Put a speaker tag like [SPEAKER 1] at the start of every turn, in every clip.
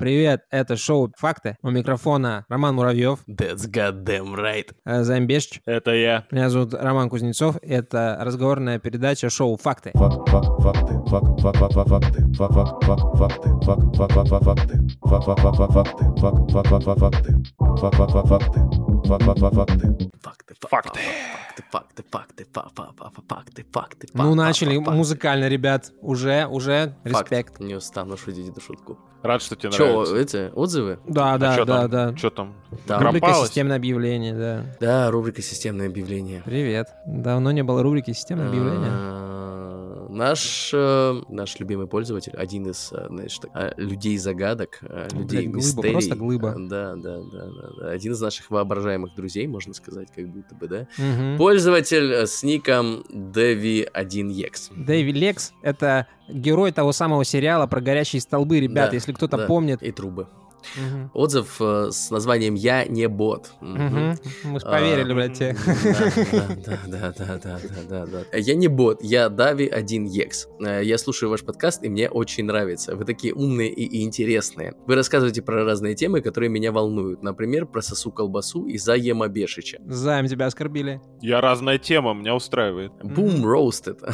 [SPEAKER 1] Привет, это шоу «Факты». У микрофона Роман Муравьев,
[SPEAKER 2] That's goddamn right.
[SPEAKER 1] э, Займ Бешч.
[SPEAKER 3] Это я.
[SPEAKER 1] Меня зовут Роман Кузнецов. Это разговорная передача шоу «Факты».
[SPEAKER 4] Факт, факт, факты, факт, факт, факт, факт, факты, факт, факт, факт, факты, факт, факт, факт, факты, факт, факт, факт, факт, факты, факт, факт, факт, факт, факты, факт, факт, факт, факты, факт, факт, факт, факты.
[SPEAKER 2] Факты, фа-
[SPEAKER 3] Факты.
[SPEAKER 2] Фа- факты, факты, факты, фа- фа- фа- фа- факты, факты. фа-
[SPEAKER 1] Ну, начали музыкально, ребят. Уже, уже,
[SPEAKER 2] Факт.
[SPEAKER 1] респект.
[SPEAKER 2] Не устану шутить эту шутку.
[SPEAKER 3] Рад, что тебе
[SPEAKER 2] Че,
[SPEAKER 3] нравится.
[SPEAKER 2] эти отзывы?
[SPEAKER 1] Да, да,
[SPEAKER 3] а чё
[SPEAKER 1] да,
[SPEAKER 3] там?
[SPEAKER 1] да.
[SPEAKER 3] Что там?
[SPEAKER 2] Да.
[SPEAKER 1] Рубрика? «Системное объявление», да.
[SPEAKER 2] Да, рубрика «Системное объявление».
[SPEAKER 1] Привет. Давно не было рубрики «Системное объявление».
[SPEAKER 2] Наш, э, наш любимый пользователь, один из, э, знаешь, так, а, людей загадок, людей
[SPEAKER 1] Блядь, глыба,
[SPEAKER 2] мистерий.
[SPEAKER 1] просто глыба.
[SPEAKER 2] Да, да, да, да, да. Один из наших воображаемых друзей, можно сказать, как будто бы, да.
[SPEAKER 1] Мгм.
[SPEAKER 2] Пользователь э, с ником Devi1ex.
[SPEAKER 1] Дэви Лекс — это герой того самого сериала про горящие столбы, ребят,
[SPEAKER 2] Да,
[SPEAKER 1] если кто-то
[SPEAKER 2] да.
[SPEAKER 1] помнит.
[SPEAKER 2] И трубы.
[SPEAKER 1] Мгм.
[SPEAKER 2] Отзыв э, с названием «Я не бот». Мгм.
[SPEAKER 1] Мы ж
[SPEAKER 2] А,
[SPEAKER 1] поверили, блядь, тебе.
[SPEAKER 2] Да, да, да, да, да, да, да, да. Я не бот, я Дави 1 Екс. Э, Я слушаю ваш подкаст, и мне очень нравится. Вы такие умные и, интересные. Вы рассказываете про разные темы, которые меня волнуют. Например, про сосу колбасу и Заема Бешича.
[SPEAKER 1] Займ тебя оскорбили.
[SPEAKER 3] Я разная тема, меня устраивает.
[SPEAKER 2] Бум роустед.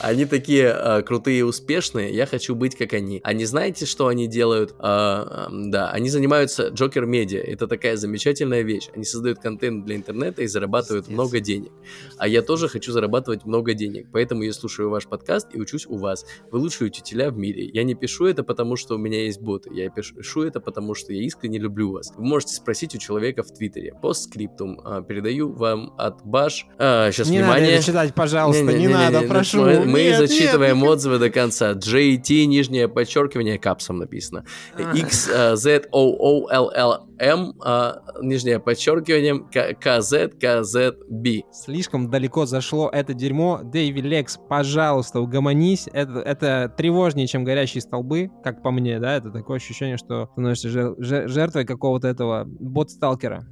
[SPEAKER 2] Они такие э, крутые и успешные, я хочу быть как они. Не знаете, что они делают? А, ам, да, они занимаются Джокер Медиа. Это такая замечательная вещь. Они создают контент для интернета и зарабатывают
[SPEAKER 1] Пиздец.
[SPEAKER 2] много денег. А я тоже хочу зарабатывать много денег. Поэтому я слушаю ваш подкаст и учусь у вас. Вы лучшие учителя в мире. Я не пишу это потому, что у меня есть боты. Я пишу это потому, что я искренне люблю вас. Вы можете спросить у человека в Твиттере. Постскриптум. А, передаю вам от Баш. сейчас
[SPEAKER 1] Не надо
[SPEAKER 2] внимание.
[SPEAKER 1] это читать, пожалуйста, не
[SPEAKER 2] Не-не-не-не,
[SPEAKER 1] надо,
[SPEAKER 2] ну,
[SPEAKER 1] прошу.
[SPEAKER 2] Мы, мы
[SPEAKER 1] Нет,
[SPEAKER 2] зачитываем
[SPEAKER 1] нет,
[SPEAKER 2] отзывы до конца. JT, нижнее подчеркивание, капсом написано.
[SPEAKER 1] А.
[SPEAKER 2] X, э, Z, O, O, L, L, M, э, нижнее подчеркивание, К- KZ, KZ, B.
[SPEAKER 1] Слишком далеко зашло это дерьмо. Дэйви Лекс, пожалуйста, угомонись. Это, это тревожнее, чем горящие столбы, как по мне, да? Это такое ощущение, что становишься жер- жер- жертвой какого-то этого бот-сталкера.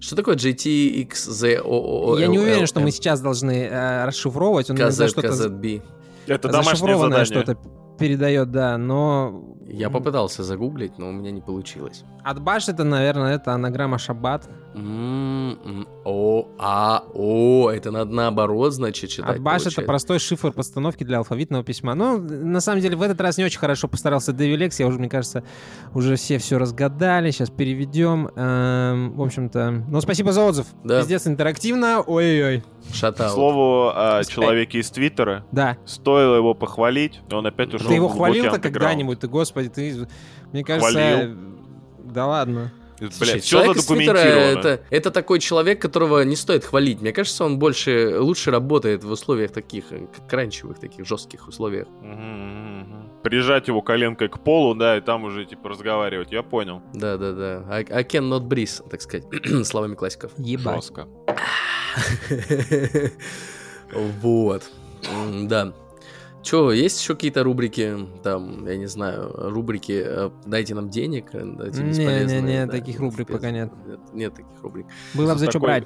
[SPEAKER 2] Что такое JT, X, Z, O, O, O,
[SPEAKER 1] Я не уверен, что мы сейчас должны э, расшифровывать. Он что-то
[SPEAKER 2] KZ, B.
[SPEAKER 3] Это домашнее
[SPEAKER 1] зашифрованное
[SPEAKER 3] задание.
[SPEAKER 1] что-то передает, да, но...
[SPEAKER 2] Я попытался загуглить, но у меня не получилось.
[SPEAKER 1] Отбаш это, наверное, это анаграмма шаббат.
[SPEAKER 2] М-м, О, а, о, это надо наоборот, значит, читать.
[SPEAKER 1] Отбаш это простой шифр постановки для алфавитного письма. Ну, на самом деле, в этот раз не очень хорошо постарался Дэви Лекс. Я уже, мне кажется, уже все все разгадали. Сейчас переведем. Эм, в общем-то, ну, спасибо за отзыв.
[SPEAKER 2] Да.
[SPEAKER 1] Пиздец интерактивно. Ой-ой-ой.
[SPEAKER 3] К
[SPEAKER 2] Шатаут.
[SPEAKER 3] слову о
[SPEAKER 1] Спай-
[SPEAKER 3] человеке из Твиттера.
[SPEAKER 1] Да.
[SPEAKER 3] Стоило его похвалить, и он опять ушел
[SPEAKER 1] ты его хвалил-то когда-нибудь? Ты, господи, ты... Мне кажется...
[SPEAKER 3] Хвалил.
[SPEAKER 1] Да ладно.
[SPEAKER 2] Слушай,
[SPEAKER 3] Блядь, все
[SPEAKER 2] человек из Твиттера
[SPEAKER 3] задокументировано.
[SPEAKER 2] это, это такой человек, которого не стоит хвалить. Мне кажется, он больше, лучше работает в условиях таких, э, к- кранчевых, таких жестких условиях.
[SPEAKER 3] Мгм. Прижать его коленкой к полу, да, и там уже, типа, разговаривать. Я понял.
[SPEAKER 2] Да-да-да. I, I cannot breathe, так сказать, словами классиков.
[SPEAKER 1] Ебать.
[SPEAKER 3] Жестко.
[SPEAKER 2] Вот. Да. Че, есть еще какие-то рубрики, там, я не знаю, рубрики э, «Дайте нам денег», э, дайте
[SPEAKER 1] Не,
[SPEAKER 2] бесполезные,
[SPEAKER 1] не, не,
[SPEAKER 2] да,
[SPEAKER 1] таких рубрик
[SPEAKER 2] бесполезные.
[SPEAKER 1] пока нет.
[SPEAKER 2] Нет, нет таких рубрик.
[SPEAKER 1] Было бы за что
[SPEAKER 3] такой-
[SPEAKER 1] брать.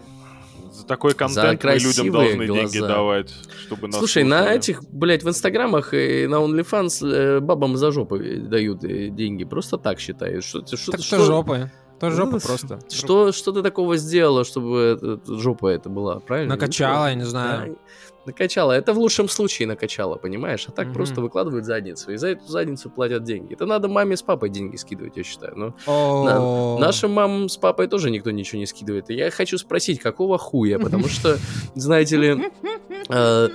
[SPEAKER 3] За такой контент мы людям должны деньги
[SPEAKER 2] глаза.
[SPEAKER 3] давать, чтобы нас
[SPEAKER 2] Слушай, на
[SPEAKER 3] слушали.
[SPEAKER 2] этих, блядь, в инстаграмах и на OnlyFans э, бабам за жопу дают деньги. Просто так считают. Что, ты- что,
[SPEAKER 1] Так
[SPEAKER 2] что,
[SPEAKER 1] что жопы?
[SPEAKER 2] Ну,
[SPEAKER 1] жопа просто.
[SPEAKER 2] Что, что ты такого сделала, чтобы это- жопа это была, правильно?
[SPEAKER 1] Накачала, я не
[SPEAKER 2] Да,
[SPEAKER 1] знаю.
[SPEAKER 2] накачала. Это в лучшем случае накачала, понимаешь? А так
[SPEAKER 1] Мгм.
[SPEAKER 2] просто выкладывают задницу, и за эту задницу платят деньги. Это надо маме с папой деньги скидывать, я считаю. Но
[SPEAKER 1] О,
[SPEAKER 2] нашим мамам с папой тоже никто ничего не скидывает. И я хочу спросить, какого хуя? Потому что, знаете ли, э,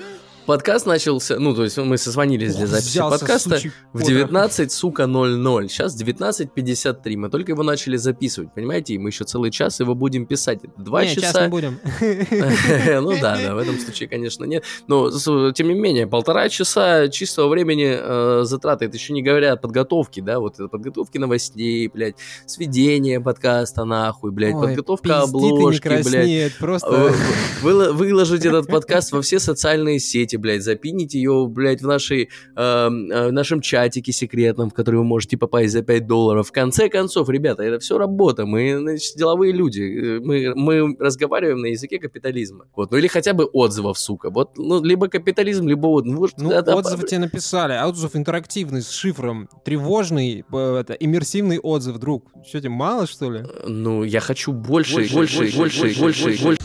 [SPEAKER 2] подкаст начался, ну, то есть мы созвонились для записи
[SPEAKER 1] взялся
[SPEAKER 2] подкаста
[SPEAKER 1] сучий
[SPEAKER 2] в
[SPEAKER 1] кот.
[SPEAKER 2] 19, сука, 00. Сейчас 19.53. Мы только его начали записывать, понимаете? И мы еще целый час его будем писать. Два
[SPEAKER 1] Не,
[SPEAKER 2] часа.
[SPEAKER 1] не будем.
[SPEAKER 2] Ну да, да, в этом случае, конечно, нет. Но, тем не менее, полтора часа чистого времени э, затраты. Это еще не говоря о подготовке, да, вот это подготовки новостей, блядь, сведение подкаста, нахуй, блядь, подготовка обложки, блядь.
[SPEAKER 1] Просто...
[SPEAKER 2] Выложить этот подкаст во все социальные сети, скиньте, блядь, запините ее, блядь, в нашей, э, э, в нашем чатике секретном, в который вы можете попасть за 5 долларов. В конце концов, ребята, это все работа, мы значит, деловые люди, э, мы, мы разговариваем на языке капитализма. Вот, ну или хотя бы отзывов, сука. Вот, ну, либо капитализм, либо вот, ну,
[SPEAKER 1] Ну,
[SPEAKER 2] это-
[SPEAKER 1] отзыв тебе написали. а Отзыв интерактивный, с шифром. Тревожный, э, это, иммерсивный отзыв, друг. Что тебе, мало, что ли?
[SPEAKER 2] Ну, я хочу больше, больше, больше, больше, больше, больше.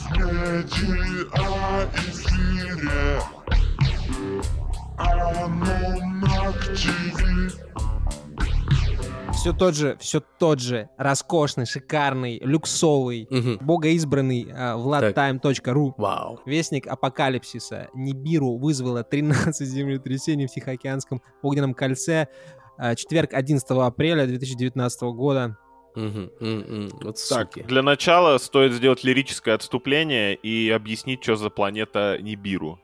[SPEAKER 5] Эфире Анонак ТВ
[SPEAKER 1] Все тот же, все тот же роскошный, шикарный, люксовый,
[SPEAKER 2] Мгм.
[SPEAKER 1] богоизбранный э, владтайм.ру.
[SPEAKER 2] Вау.
[SPEAKER 1] Вестник апокалипсиса Нибиру вызвало 13 землетрясений в Тихоокеанском огненном кольце. Э, Четверг, 11 апреля 2019 года.
[SPEAKER 2] М, м. Вот
[SPEAKER 3] Так,
[SPEAKER 2] суки.
[SPEAKER 3] для начала стоит сделать лирическое отступление и объяснить, что за планета Нибиру.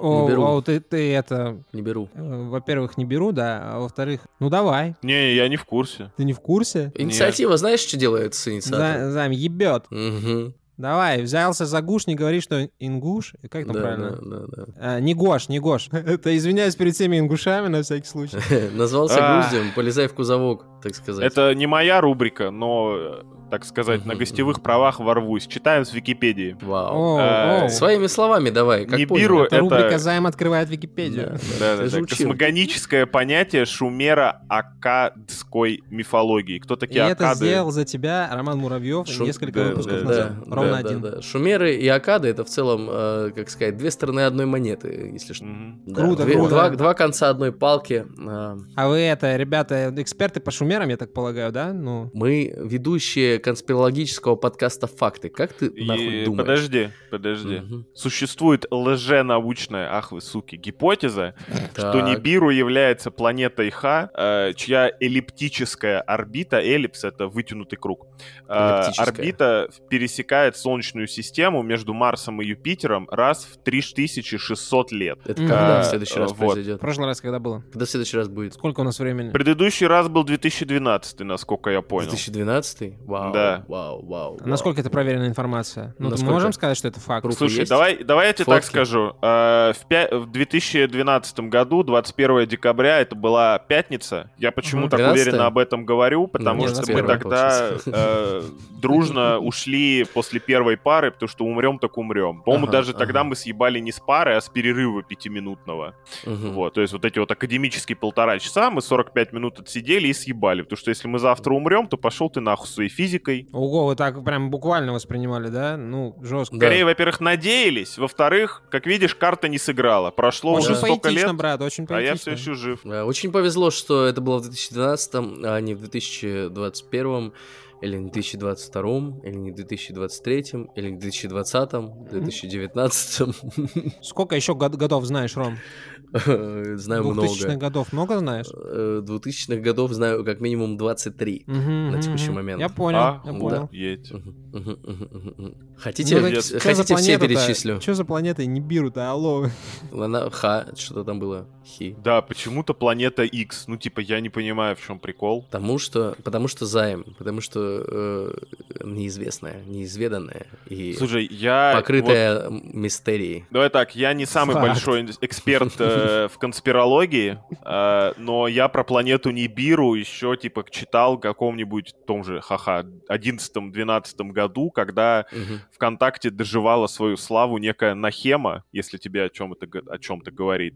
[SPEAKER 1] О,
[SPEAKER 2] беру.
[SPEAKER 1] о, ты, ты это,
[SPEAKER 2] Не беру.
[SPEAKER 1] э, во-первых, не беру, да, а во-вторых, ну давай,
[SPEAKER 3] Не, я не в курсе.
[SPEAKER 1] ты не в курсе?
[SPEAKER 2] Инициатива, знаешь, что делает с инициатором?
[SPEAKER 1] За, займ, ебет.
[SPEAKER 2] Мгм.
[SPEAKER 1] Давай, взялся за гуш, не говори, что ингуш. Как там
[SPEAKER 2] Да,
[SPEAKER 1] правильно?
[SPEAKER 2] да, да, да.
[SPEAKER 1] А, не гош, не гош. Это извиняюсь перед всеми ингушами на всякий случай.
[SPEAKER 2] Назвался
[SPEAKER 3] А.
[SPEAKER 2] груздем, полезай в кузовок, так сказать.
[SPEAKER 3] Это не моя рубрика, но, э, так сказать, на гостевых правах ворвусь. Читаем с Википедии.
[SPEAKER 2] Вау.
[SPEAKER 3] Э.
[SPEAKER 2] Своими словами давай, как
[SPEAKER 3] Нибиру
[SPEAKER 2] понял.
[SPEAKER 1] Это
[SPEAKER 3] это-
[SPEAKER 1] рубрика «Займ открывает Википедию».
[SPEAKER 3] Да. Космогоническое понятие шумеро-аккадской мифологии. Кто такие
[SPEAKER 1] это
[SPEAKER 3] аккады?
[SPEAKER 1] сделал за тебя Роман Муравьев несколько выпусков назад. Ровно один.
[SPEAKER 2] Шумеры и Акады это в целом, э, как сказать, две стороны одной монеты, если что.
[SPEAKER 1] Круто, круто.
[SPEAKER 2] Два, конца одной палки. А,
[SPEAKER 1] А вы это, ребята, эксперты по шумерам, я так полагаю, да? Ну,
[SPEAKER 2] Мы ведущие конспирологического подкаста «Факты». Как ты нахуй думаешь?
[SPEAKER 3] Подожди, подожди.
[SPEAKER 2] Мгм.
[SPEAKER 3] Существует лженаучная, ах вы суки, гипотеза, что
[SPEAKER 2] Так.
[SPEAKER 3] Нибиру является планетой Х, э, чья эллиптическая орбита, эллипс — это вытянутый круг, э, орбита пересекает Солнечную систему между Марсом и Юпитером раз в 3600 лет.
[SPEAKER 2] Это когда
[SPEAKER 3] А,
[SPEAKER 2] в следующий раз
[SPEAKER 3] вот.
[SPEAKER 1] в
[SPEAKER 2] произойдет?
[SPEAKER 1] прошлый раз когда было?
[SPEAKER 2] Когда в следующий раз будет?
[SPEAKER 1] Сколько у нас времени?
[SPEAKER 3] Предыдущий раз был 2012, насколько я понял.
[SPEAKER 2] 2012? Вау,
[SPEAKER 3] Да.
[SPEAKER 2] вау, вау.
[SPEAKER 1] А Насколько это проверенная информация? Ну, мы
[SPEAKER 2] Насколько?
[SPEAKER 1] можем сказать, что это факт?
[SPEAKER 3] Слушай,
[SPEAKER 2] есть?
[SPEAKER 3] давай, давай я тебе так
[SPEAKER 2] Фотки?
[SPEAKER 3] скажу. Э, В, пя- в 2012 году, 21 декабря, это была пятница. Я почему
[SPEAKER 1] Мгм.
[SPEAKER 3] так
[SPEAKER 2] 13-е?
[SPEAKER 3] уверенно об этом говорю, потому
[SPEAKER 2] Ну,
[SPEAKER 3] что мы
[SPEAKER 1] 21-е
[SPEAKER 3] тогда э, дружно ушли после первой пары, потому что умрем так умрем. По-моему,
[SPEAKER 2] Ага,
[SPEAKER 3] даже тогда
[SPEAKER 2] ага.
[SPEAKER 3] мы съебали не с пары, а с перерыва пятиминутного.
[SPEAKER 2] Мгм.
[SPEAKER 3] Вот, то есть вот эти вот академические полтора часа мы 45 минут отсидели и съебали. Потому что если мы завтра умрем, то пошел ты нахуй своей физикой.
[SPEAKER 1] Ого, вы так прям буквально воспринимали, да? Ну, жестко.
[SPEAKER 2] Да.
[SPEAKER 3] Скорее, во-первых, надеялись, во-вторых, как видишь, карта не сыграла. Прошло
[SPEAKER 1] Очень
[SPEAKER 3] уже столько
[SPEAKER 1] поэтично,
[SPEAKER 3] лет,
[SPEAKER 1] брат, очень
[SPEAKER 3] а я
[SPEAKER 1] поэтично.
[SPEAKER 3] все еще жив.
[SPEAKER 2] Очень повезло, что это было в 2012, а не в 2021, или не в 2022, или не в 2023, или не в 2020, 2019.
[SPEAKER 1] Сколько еще год- годов знаешь, Ром?
[SPEAKER 2] Знаю много.
[SPEAKER 1] годов много знаешь?
[SPEAKER 2] Э, 2000-х годов знаю как минимум 23.
[SPEAKER 1] Мгм,
[SPEAKER 2] на текущий момент.
[SPEAKER 1] Я понял,
[SPEAKER 3] А,
[SPEAKER 1] я понял.
[SPEAKER 2] Хотите,
[SPEAKER 1] Ну, так за
[SPEAKER 2] хотите все перечислю?
[SPEAKER 1] Чё за планетой не берут-то, алло?
[SPEAKER 2] Она, ха, что-то там было. Хи.
[SPEAKER 3] Да, почему-то планета X. Ну, типа, я не понимаю, в чем прикол.
[SPEAKER 2] Потому что, потому что займ, потому что э, неизвестное, неизведанное и
[SPEAKER 3] Слушай, я... вот-
[SPEAKER 2] покрытое м- мистерией.
[SPEAKER 3] Давай так, я не самый
[SPEAKER 1] Факт.
[SPEAKER 3] большой эксперт э, в конспирологии, э, но я про планету Нибиру еще, типа, читал в каком-нибудь том же, ха-ха, 11-12 году, когда
[SPEAKER 2] Мгм.
[SPEAKER 3] ВКонтакте доживала свою славу некая Нахема, если тебе о чем это о чем-то говорит.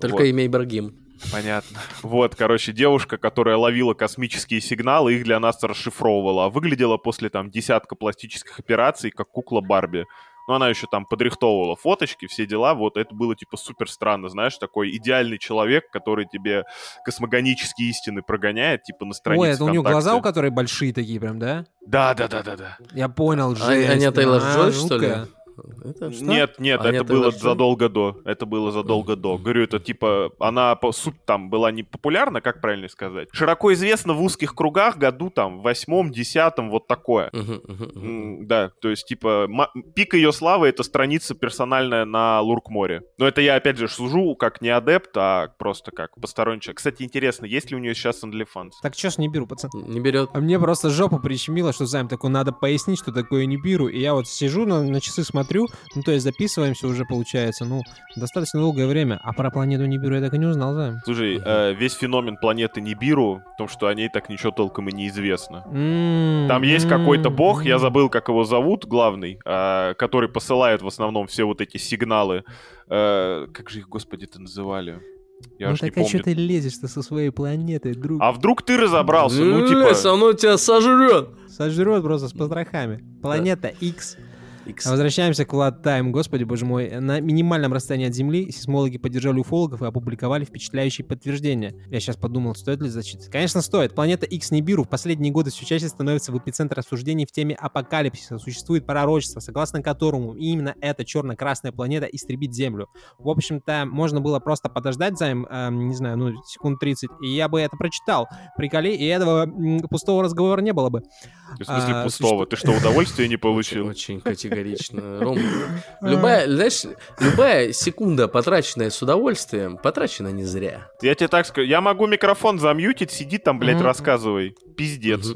[SPEAKER 2] Только
[SPEAKER 3] Вот.
[SPEAKER 2] имя Ибрагим.
[SPEAKER 3] Понятно. Вот, короче, девушка, которая ловила космические сигналы, их для нас расшифровывала, а выглядела после там десятка пластических операций, как кукла Барби. Но она еще там подрихтовывала фоточки, все дела. Вот это было типа супер странно, знаешь, такой идеальный человек, который тебе космогонические истины прогоняет, типа на странице
[SPEAKER 1] Ой, это у нее
[SPEAKER 3] ВКонтакте.
[SPEAKER 1] глаза, у которой большие такие прям, да?
[SPEAKER 3] Да, да, да, да, да.
[SPEAKER 1] Я понял,
[SPEAKER 2] А,
[SPEAKER 1] жесть.
[SPEAKER 2] Аня Тейлор
[SPEAKER 1] А,
[SPEAKER 2] Джой, что ли? Это что?
[SPEAKER 3] Нет, нет,
[SPEAKER 2] Аня
[SPEAKER 3] это было
[SPEAKER 2] Тейлор-Джой?
[SPEAKER 3] задолго до. Это было задолго до. Говорю, это типа, она по суть там была не популярна, как правильно сказать. Широко известна в узких кругах году там в восьмом, десятом, вот такое. Да, то есть, типа, пик ее славы — это страница персональная на Луркморе. Но это я, опять же, служу как не адепт, а просто как посторонний человек. Кстати, интересно, есть ли у нее сейчас OnlyFans?
[SPEAKER 1] Так чё ж не беру, пацан?
[SPEAKER 2] Не берет.
[SPEAKER 1] А мне просто жопу прищемило, что Займ такой, надо пояснить, что такое Нибиру. И я вот сижу на, на часы, смотрю, смотрю, ну, то есть записываемся уже, получается, ну, достаточно долгое время. А про планету Нибиру я так и не узнал, да.
[SPEAKER 3] Слушай, э, весь феномен планеты Нибиру в том, что о ней так ничего толком и неизвестно.
[SPEAKER 1] М,
[SPEAKER 3] Там есть какой-то бог, я забыл, как его зовут, главный, а, который посылает в основном все вот эти сигналы. Э, Как же их, господи, это называли? Я
[SPEAKER 1] ну
[SPEAKER 3] не
[SPEAKER 1] так а что ты лезешь-то со своей планетой, друг?
[SPEAKER 3] А вдруг ты разобрался? Ну,
[SPEAKER 2] Э,
[SPEAKER 3] типа...
[SPEAKER 2] со мной тебя сожрет.
[SPEAKER 1] Сожрет просто с потрохами. Планета X. А Возвращаемся к Влад Тайм. Господи, боже мой. На минимальном расстоянии от Земли сейсмологи поддержали уфологов и опубликовали впечатляющие подтверждения. Я сейчас подумал, стоит ли зачитать. Конечно, стоит. Планета X Нибиру в последние годы все чаще становится в эпицентре обсуждений в теме апокалипсиса. Существует пророчество, согласно которому именно эта черно-красная планета истребит Землю. В общем-то, можно было просто подождать за им, эм, не знаю, ну, секунд 30, и я бы это прочитал. Приколи, и этого м, пустого разговора не было бы.
[SPEAKER 3] В смысле
[SPEAKER 1] а,
[SPEAKER 3] пустого? Ты что, удовольствия не получил?
[SPEAKER 2] Очень категорично. Ром, любая, знаешь, любая секунда, потраченная с удовольствием, потрачена не зря.
[SPEAKER 3] Я тебе так скажу, я могу микрофон замьютить, сиди там, блядь, рассказывай. Пиздец.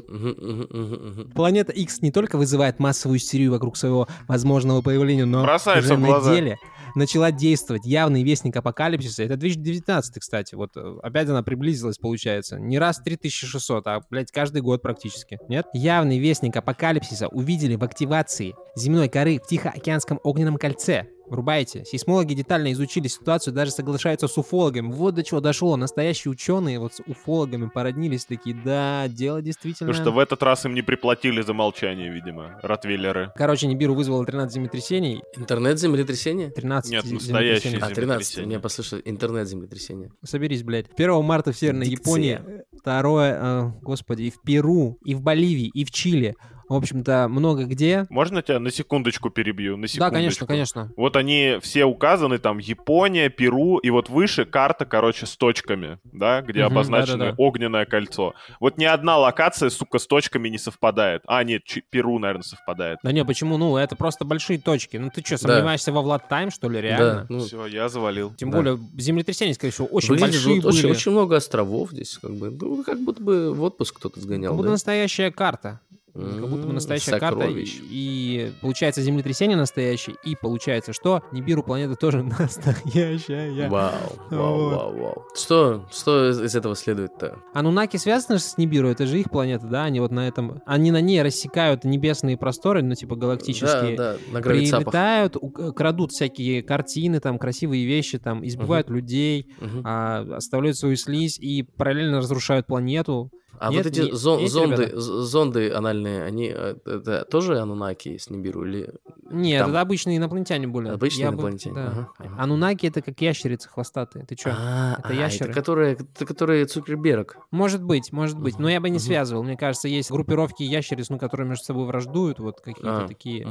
[SPEAKER 1] Планета X не только вызывает массовую истерию вокруг своего возможного появления, но
[SPEAKER 3] Бросается
[SPEAKER 1] уже
[SPEAKER 3] в
[SPEAKER 1] на
[SPEAKER 3] глаза.
[SPEAKER 1] деле начала действовать. Явный вестник апокалипсиса. Это 2019, кстати. Вот э, опять она приблизилась, получается. Не раз 3600, а, блядь, каждый год практически. Нет? Явный вестник апокалипсиса увидели в активации земной коры в Тихоокеанском огненном кольце. Врубайте. Сейсмологи детально изучили ситуацию, даже соглашаются с уфологами. Вот до чего дошло. Настоящие ученые вот с уфологами породнились такие, да, дело действительно...
[SPEAKER 3] Потому что в этот раз им не приплатили за молчание, видимо, ротвейлеры.
[SPEAKER 1] Короче, Нибиру вызвало 13 землетрясений.
[SPEAKER 2] Интернет-землетрясение?
[SPEAKER 1] 13
[SPEAKER 3] Нет,
[SPEAKER 1] зе-
[SPEAKER 3] настоящие.
[SPEAKER 2] А, 13,
[SPEAKER 3] землетрясение.
[SPEAKER 2] мне послышалось, интернет-землетрясение.
[SPEAKER 1] Соберись, блядь. 1 марта в Северной
[SPEAKER 2] Дикция.
[SPEAKER 1] Японии, второе, э, господи, и в Перу, и в Боливии, и в Чили. В общем-то, много где.
[SPEAKER 3] Можно тебя на секундочку перебью? На
[SPEAKER 1] Да,
[SPEAKER 3] секундочку.
[SPEAKER 1] конечно, конечно.
[SPEAKER 3] Вот они все указаны, там, Япония, Перу, и вот выше карта, короче, с точками, да, где
[SPEAKER 1] Мгм,
[SPEAKER 3] обозначено
[SPEAKER 1] да-да-да.
[SPEAKER 3] огненное кольцо. Вот ни одна локация, сука, с точками не совпадает. А, нет, Чи- Перу, наверное, совпадает.
[SPEAKER 1] Да не, почему? Ну, это просто большие точки. Ну, ты что,
[SPEAKER 2] Да.
[SPEAKER 1] сомневаешься во Влад Тайм, что ли, реально?
[SPEAKER 2] Да, ну,
[SPEAKER 3] Все, я завалил.
[SPEAKER 1] Тем
[SPEAKER 2] да.
[SPEAKER 1] более, землетрясения, скорее всего, очень
[SPEAKER 2] выглядит
[SPEAKER 1] большие
[SPEAKER 2] вот очень,
[SPEAKER 1] были.
[SPEAKER 2] очень много островов здесь, как бы, ну, как будто бы в отпуск кто-то сгонял,
[SPEAKER 1] Как будто
[SPEAKER 2] да?
[SPEAKER 1] настоящая карта. Как будто бы настоящая карта. И,
[SPEAKER 2] сокровищ.
[SPEAKER 1] и получается землетрясение настоящее. И получается, что Нибиру планета тоже настоящая.
[SPEAKER 2] Вау, вау,
[SPEAKER 1] Вот.
[SPEAKER 2] вау, вау. Что, что из этого следует-то?
[SPEAKER 1] Анунаки связаны с Нибиру, это же их планета, да? Они вот на этом... Они на ней рассекают небесные просторы, ну, типа галактические.
[SPEAKER 2] Да, да, на.
[SPEAKER 1] Прилетают, крадут всякие картины, там, красивые вещи, там, избивают людей,
[SPEAKER 2] Мгм.
[SPEAKER 1] а, оставляют свою слизь и параллельно разрушают планету.
[SPEAKER 2] А
[SPEAKER 1] Нет,
[SPEAKER 2] вот эти
[SPEAKER 1] не-
[SPEAKER 2] зон-
[SPEAKER 1] есть,
[SPEAKER 2] зонды,
[SPEAKER 1] ребята?
[SPEAKER 2] зонды анальные, они э, это тоже анунаки с Нибиру или
[SPEAKER 1] Нет,
[SPEAKER 2] Там-
[SPEAKER 1] это обычные инопланетяне были.
[SPEAKER 2] Обычные
[SPEAKER 1] Я бы-
[SPEAKER 2] инопланетяне,
[SPEAKER 1] да.
[SPEAKER 2] ага, ага.
[SPEAKER 1] Аннунаки это как ящерицы хвостатые. Ты чё?
[SPEAKER 2] А,
[SPEAKER 1] это
[SPEAKER 2] а,
[SPEAKER 1] ящеры.
[SPEAKER 2] которые, это которые Цукерберг.
[SPEAKER 1] Может быть, может быть. Но я бы не связывал. Мне кажется, есть группировки ящериц, ну, которые между собой враждуют, вот какие-то
[SPEAKER 2] А,
[SPEAKER 1] такие.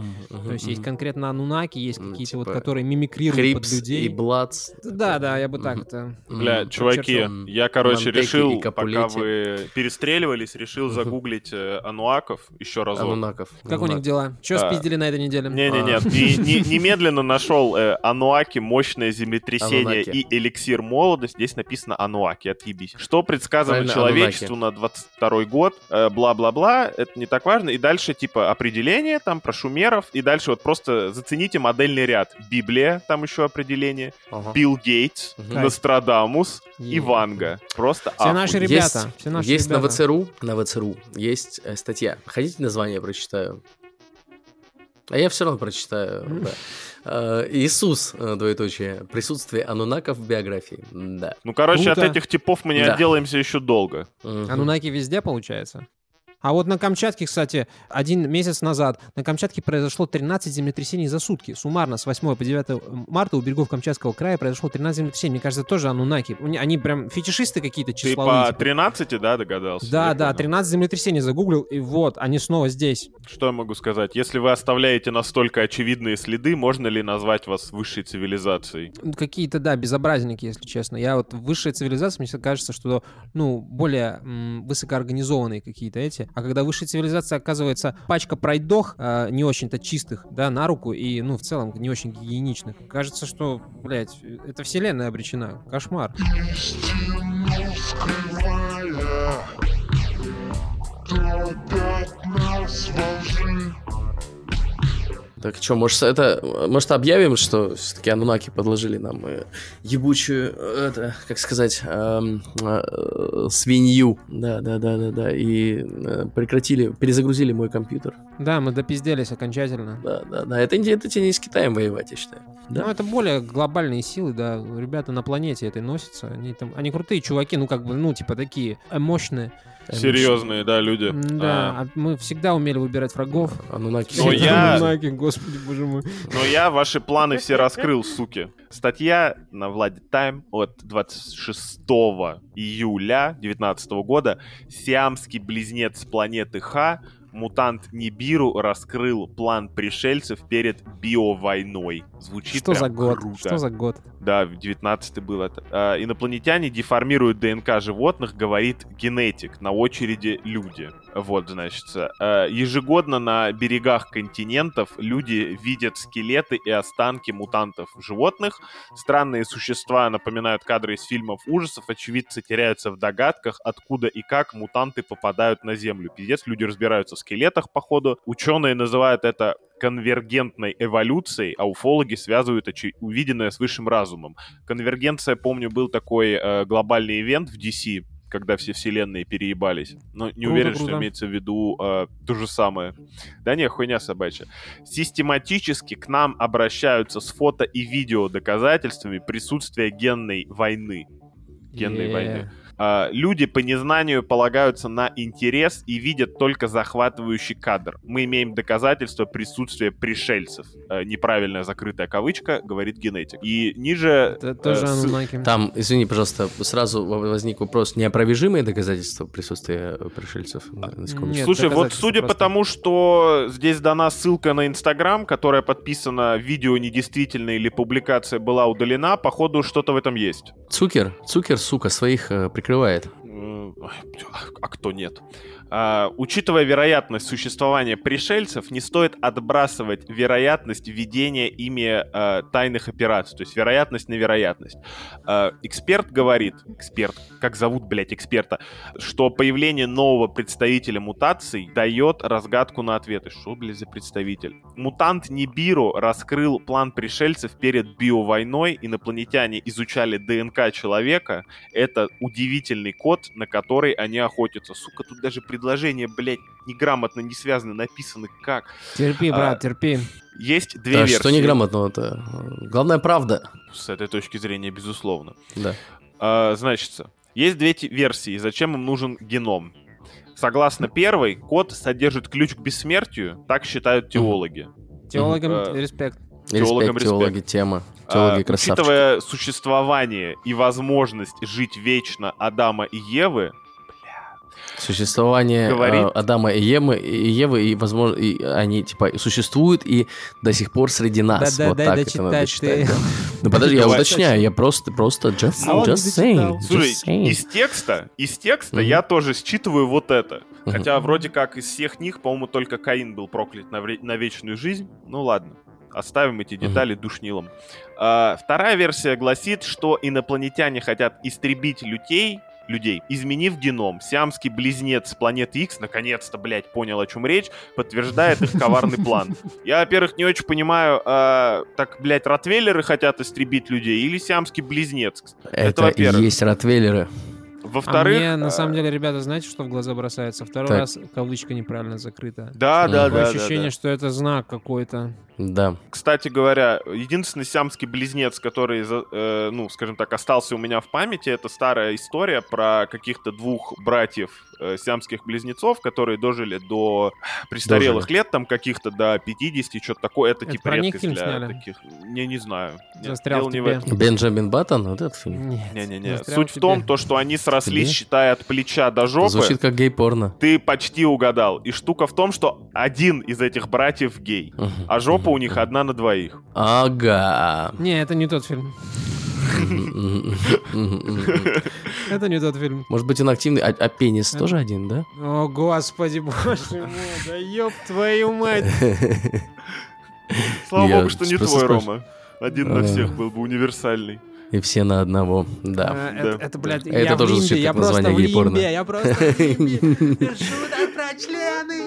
[SPEAKER 1] То есть есть конкретно аннунаки, есть
[SPEAKER 2] М,
[SPEAKER 1] какие-то вот,
[SPEAKER 2] типа
[SPEAKER 1] которые мимикрируют под
[SPEAKER 2] Крипс
[SPEAKER 1] людей.
[SPEAKER 2] и Бладс.
[SPEAKER 1] Да, да, я бы так это...
[SPEAKER 3] Бля, чуваки, я, короче, решил, пока вы перестреливались, решил загуглить э, ануаков еще разок.
[SPEAKER 2] Аннунаков.
[SPEAKER 1] Как у них дела? Че
[SPEAKER 3] А.
[SPEAKER 1] спиздили на этой неделе?
[SPEAKER 3] Не-не-не,
[SPEAKER 2] А.
[SPEAKER 3] и не- немедленно нашел э, Ануаки, мощное землетрясение
[SPEAKER 2] Аннунаки.
[SPEAKER 3] и эликсир молодости. Здесь написано Ануаки, отъебись. Что предсказано
[SPEAKER 2] Правильно,
[SPEAKER 3] человечеству на 22 год, э, бла-бла-бла, это не так важно. И дальше, типа, определение там про шумеров, и дальше вот просто зацените модельный ряд. Библия, там еще определение,
[SPEAKER 2] Ага.
[SPEAKER 3] Билл Гейтс,
[SPEAKER 2] Мгм.
[SPEAKER 3] Нострадамус и
[SPEAKER 1] Е-
[SPEAKER 3] Ванга. Просто
[SPEAKER 1] Все наши
[SPEAKER 3] ахуй.
[SPEAKER 1] ребята.
[SPEAKER 2] Есть,
[SPEAKER 1] все наши
[SPEAKER 2] есть на
[SPEAKER 1] ребята.
[SPEAKER 2] ВЦРУ, на ВЦРУ есть э, статья. Хотите название прочитаю? А я все равно прочитаю. да. Э, Иисус, э, двоеточие, присутствие анунаков в биографии. Да.
[SPEAKER 3] Ну, короче,
[SPEAKER 1] Круто.
[SPEAKER 3] от этих типов мы не
[SPEAKER 2] Да.
[SPEAKER 3] отделаемся еще долго.
[SPEAKER 1] Анунаки везде, получается? А вот на Камчатке, кстати, один месяц назад на Камчатке произошло 13 землетрясений за сутки. Суммарно с 8 по 9 марта у берегов Камчатского края произошло 13 землетрясений. Мне кажется, тоже анунаки. Они прям фетишисты какие-то
[SPEAKER 3] Ты
[SPEAKER 1] числовые.
[SPEAKER 3] по
[SPEAKER 1] типа.
[SPEAKER 3] 13, да, догадался?
[SPEAKER 1] Да, да,
[SPEAKER 3] понял.
[SPEAKER 1] 13 землетрясений загуглил, и вот, они снова здесь.
[SPEAKER 3] Что я могу сказать? Если вы оставляете настолько очевидные следы, можно ли назвать вас высшей цивилизацией?
[SPEAKER 1] Ну, Какие-то, да, безобразники, если честно. Я вот высшая цивилизация, мне кажется, что, ну, более м, высокоорганизованные какие-то эти. А когда высшая цивилизация оказывается пачка пройдох, а, не очень-то чистых, да, на руку, и, ну, в целом не очень гигиеничных. Кажется, что, блядь, эта вселенная обречена. Кошмар.
[SPEAKER 5] Скрывая нас во лжи
[SPEAKER 2] Так что, может, это, может, объявим, что все-таки анунаки подложили нам э, ебучую, э, это, как сказать, эм, э, свинью, да, да, да, да, да, и э, прекратили, перезагрузили мой компьютер.
[SPEAKER 1] Да, мы допизделись окончательно.
[SPEAKER 2] Да, да, да, это, это тебе не с Китаем воевать, я считаю. Да.
[SPEAKER 1] Ну, это более глобальные силы, да. Ребята на планете этой носятся. Они там, они крутые чуваки, ну, как бы, ну, типа, такие мощные.
[SPEAKER 3] Серьезные, да, люди.
[SPEAKER 1] Да, а мы всегда умели выбирать врагов.
[SPEAKER 2] Анунаки.
[SPEAKER 3] Но я-
[SPEAKER 1] Анунаки, господи, боже мой.
[SPEAKER 3] Но я ваши планы все раскрыл, суки. Статья на Владе Тайм от 26 июля 2019 года. Сиамский близнец планеты Х, мутант Нибиру, раскрыл план пришельцев перед биовойной. Звучит
[SPEAKER 1] Что за год?
[SPEAKER 3] круто.
[SPEAKER 1] Что за год?
[SPEAKER 3] Да, в 19 был это. А, инопланетяне деформируют ДНК животных, говорит генетик. На очереди люди. Вот, значит. а, ежегодно на берегах континентов люди видят скелеты и останки мутантов животных. Странные существа напоминают кадры из фильмов ужасов. Очевидцы теряются в догадках, откуда и как мутанты попадают на Землю. Пиздец, люди разбираются в скелетах, походу. Ученые называют это конвергентной эволюцией, а уфологи связывают очи- увиденное с высшим разумом. Конвергенция, помню, был такой э, глобальный ивент в DC, когда все вселенные переебались. Но не
[SPEAKER 1] Круто,
[SPEAKER 3] уверен, что
[SPEAKER 1] круто.
[SPEAKER 3] имеется в виду э, то же самое. Да не, хуйня собачья. Систематически к нам обращаются с фото и видео доказательствами присутствия генной войны. Генной
[SPEAKER 1] Е.
[SPEAKER 3] войны. А, люди по незнанию полагаются на интерес и видят только захватывающий кадр. Мы имеем доказательства присутствия пришельцев. Э, неправильная закрытая кавычка, говорит генетик. И ниже...
[SPEAKER 1] Это тоже
[SPEAKER 3] э.
[SPEAKER 2] Там, извини, пожалуйста, сразу возник вопрос. Неопровержимые доказательства присутствия э, пришельцев?
[SPEAKER 1] Нет,
[SPEAKER 3] Слушай, вот судя по
[SPEAKER 1] просто.
[SPEAKER 3] тому, что здесь дана ссылка на Инстаграм, которая подписана, видео недействительное или публикация была удалена, походу что-то в этом есть.
[SPEAKER 2] Цукер, Цукер, сука, своих э, прикрывает.
[SPEAKER 3] Ой, А кто нет? А, учитывая вероятность существования пришельцев, не стоит отбрасывать вероятность ведения ими э, тайных операций, то есть вероятность на вероятность. Э, эксперт говорит, эксперт, как зовут, блядь, эксперта, что появление нового представителя мутаций дает разгадку на ответы. Что, блядь, за представитель? Мутант Нибиру раскрыл план пришельцев перед биовойной. Инопланетяне изучали ДНК человека. Это удивительный код, на который они охотятся. Сука, тут даже предложения, блядь, неграмотно не связаны, написаны как.
[SPEAKER 1] Терпи,
[SPEAKER 3] А,
[SPEAKER 1] брат, терпи.
[SPEAKER 3] Есть две
[SPEAKER 2] Да,
[SPEAKER 3] версии.
[SPEAKER 2] что неграмотного-то? Главное, правда.
[SPEAKER 3] С этой точки зрения, безусловно.
[SPEAKER 2] Да.
[SPEAKER 3] А, значит, есть две версии, зачем им нужен геном. Согласно первой, код содержит ключ к бессмертию, так считают теологи.
[SPEAKER 1] Теологам
[SPEAKER 3] Э,
[SPEAKER 1] респект.
[SPEAKER 3] Теологам
[SPEAKER 2] Респект, теологи,
[SPEAKER 3] респект.
[SPEAKER 2] тема. Теологи
[SPEAKER 3] А,
[SPEAKER 2] красавчики.
[SPEAKER 3] учитывая существование и возможность жить вечно Адама и Евы,
[SPEAKER 2] Существование
[SPEAKER 3] Говорит-
[SPEAKER 2] э, Адама и Евы, и Евы, и, возможно, и они, типа, существуют и до сих пор среди нас.
[SPEAKER 1] Да-да,
[SPEAKER 2] вот
[SPEAKER 1] дай
[SPEAKER 2] так
[SPEAKER 1] дочитать
[SPEAKER 2] это надо читать.
[SPEAKER 1] ты.
[SPEAKER 2] да. Ну, подожди, я уточняю, я просто, просто just,
[SPEAKER 1] А
[SPEAKER 2] just saying.
[SPEAKER 3] Слушай,
[SPEAKER 2] just saying.
[SPEAKER 3] из текста, из текста я тоже считываю вот это. Хотя вроде как из всех них, по-моему, только Каин был проклят на, вре- на вечную жизнь. Ну ладно, оставим эти детали душнилом. А, вторая версия гласит, что инопланетяне хотят истребить людей, людей, изменив геном. Сиамский близнец планеты X, наконец-то, блядь, понял, о чем речь, подтверждает их коварный план. Я, во-первых, не очень понимаю, а, так, блядь, ротвейлеры хотят истребить людей или сиамский близнец? Это,
[SPEAKER 2] Это,
[SPEAKER 3] во-первых.
[SPEAKER 2] есть ротвейлеры.
[SPEAKER 1] А
[SPEAKER 3] Во-вторых...
[SPEAKER 1] мне, на
[SPEAKER 3] а,
[SPEAKER 1] самом деле, ребята, знаете, что в глаза бросается? Второй
[SPEAKER 2] Так.
[SPEAKER 1] раз кавычка неправильно закрыта.
[SPEAKER 3] Да, да, да, да,
[SPEAKER 1] ощущение,
[SPEAKER 3] да.
[SPEAKER 1] что это знак какой-то.
[SPEAKER 2] Да.
[SPEAKER 3] Кстати говоря, единственный сиамский близнец, который, за- э, ну, скажем так, остался у меня в памяти, это старая история про каких-то двух братьев э, сиамских близнецов, которые дожили до престарелых
[SPEAKER 2] Дожили.
[SPEAKER 3] лет, там каких-то до 50, что-то такое. Это,
[SPEAKER 1] Это
[SPEAKER 3] типа
[SPEAKER 1] про них
[SPEAKER 3] редкость
[SPEAKER 1] фильм
[SPEAKER 3] для
[SPEAKER 1] сняли?
[SPEAKER 3] таких. Не, не знаю. Нет,
[SPEAKER 1] Застрял в
[SPEAKER 3] не в
[SPEAKER 1] тебе.
[SPEAKER 3] этом.
[SPEAKER 2] Бенджамин Баттон, вот этот фильм.
[SPEAKER 1] Нет.
[SPEAKER 3] Не-не-не. Суть в том,
[SPEAKER 1] тебе.
[SPEAKER 3] то, что они срослись,
[SPEAKER 2] Тебе?
[SPEAKER 3] считая от плеча до жопы.
[SPEAKER 2] Звучит как гей-порно.
[SPEAKER 3] Ты почти угадал. И штука в том, что один из этих братьев гей, а жопа у них одна на двоих.
[SPEAKER 2] Ага.
[SPEAKER 1] Не, это не тот фильм. Это не тот фильм.
[SPEAKER 2] Может быть, он активный, а, а пенис тоже один, да?
[SPEAKER 1] О, господи, боже мой, да ёб твою мать.
[SPEAKER 3] Слава
[SPEAKER 2] Я
[SPEAKER 3] богу, что не твой,
[SPEAKER 2] спрашиваю.
[SPEAKER 3] Рома. Один на
[SPEAKER 2] А.
[SPEAKER 3] всех был бы универсальный.
[SPEAKER 2] И все на одного, да.
[SPEAKER 1] А,
[SPEAKER 3] да.
[SPEAKER 1] Это, это, блядь,
[SPEAKER 2] Это
[SPEAKER 1] я
[SPEAKER 2] тоже
[SPEAKER 1] в
[SPEAKER 2] звучит
[SPEAKER 1] я
[SPEAKER 2] как
[SPEAKER 1] просто
[SPEAKER 2] название
[SPEAKER 1] в
[SPEAKER 2] гей-порно.
[SPEAKER 1] лимбе, я просто в лимбе. Шуток про члены,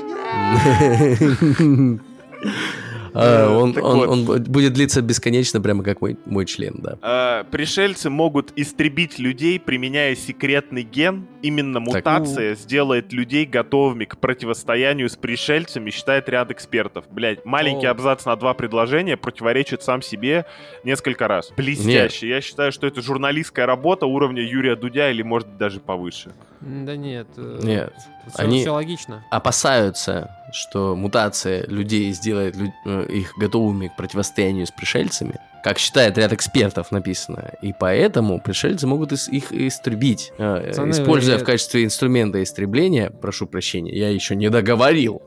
[SPEAKER 1] нет.
[SPEAKER 2] А, Он
[SPEAKER 3] Так
[SPEAKER 2] он-
[SPEAKER 3] вот.
[SPEAKER 2] он бу- будет длиться бесконечно, прямо как мой мой член, да.
[SPEAKER 3] Э, Пришельцы могут истребить людей, применяя секретный ген. Именно мутация сделает людей готовыми к противостоянию с пришельцами, считает ряд экспертов. Блять, маленький
[SPEAKER 1] О.
[SPEAKER 3] абзац на два предложения противоречит сам себе несколько раз. Блестяще. Я считаю, что это журналистская работа уровня Юрия Дудя или, может, даже повыше.
[SPEAKER 1] Да нет. э,
[SPEAKER 2] Нет.
[SPEAKER 1] Все,
[SPEAKER 2] Они-
[SPEAKER 1] логично.
[SPEAKER 2] опасаются, что мутация людей сделает лю- э, их готовыми к противостоянию с пришельцами, как считает ряд экспертов написано, и поэтому пришельцы могут ис- их истребить, э,
[SPEAKER 1] Пацаны,
[SPEAKER 2] используя
[SPEAKER 1] вы-
[SPEAKER 2] в качестве инструмента истребления, прошу прощения, я еще не договорил,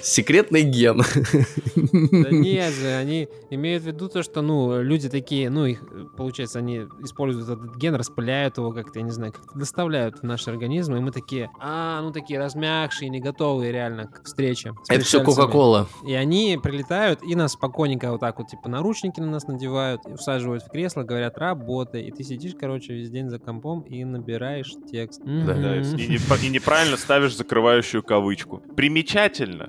[SPEAKER 2] секретный ген.
[SPEAKER 1] Да нет же, они имеют в виду то, что, ну, люди такие, ну, их, получается, они используют этот ген, распыляют его как-то, я не знаю, как-то доставляют в наш организм, и мы такие, а, ну, такие размягшие, не готовые реально к встрече.
[SPEAKER 2] Это все. Кока-Кола.
[SPEAKER 1] И они прилетают и нас спокойненько вот так вот, типа, наручники на нас надевают, и усаживают в кресло, говорят, работай. И ты сидишь, короче, весь день за компом и набираешь текст.
[SPEAKER 2] Да.
[SPEAKER 3] Да, и, не- и неправильно ставишь закрывающую кавычку. Примечательно.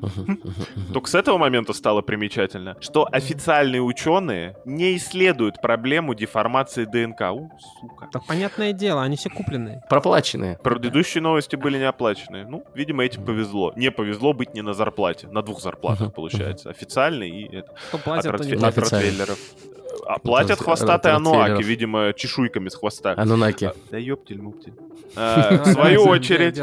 [SPEAKER 3] Только с этого момента стало примечательно, что официальные ученые не исследуют проблему деформации ДНК. У, сука.
[SPEAKER 1] Так понятное дело, они все купленные.
[SPEAKER 2] Проплаченные.
[SPEAKER 3] Предыдущие новости были не оплаченные. Ну, видимо, этим повезло. Не повезло быть не на зарплате. На двух зарплатах, получается. Официальный и это,
[SPEAKER 1] Кто
[SPEAKER 3] от,
[SPEAKER 1] платит, то
[SPEAKER 3] Ротфе-
[SPEAKER 1] не
[SPEAKER 3] от
[SPEAKER 1] платит.
[SPEAKER 3] А платят хвостатые ануаки, видимо, чешуйками с хвоста.
[SPEAKER 2] Анунаки.
[SPEAKER 3] Да ёптель-муптель. А, В свою
[SPEAKER 1] давай,
[SPEAKER 3] очередь.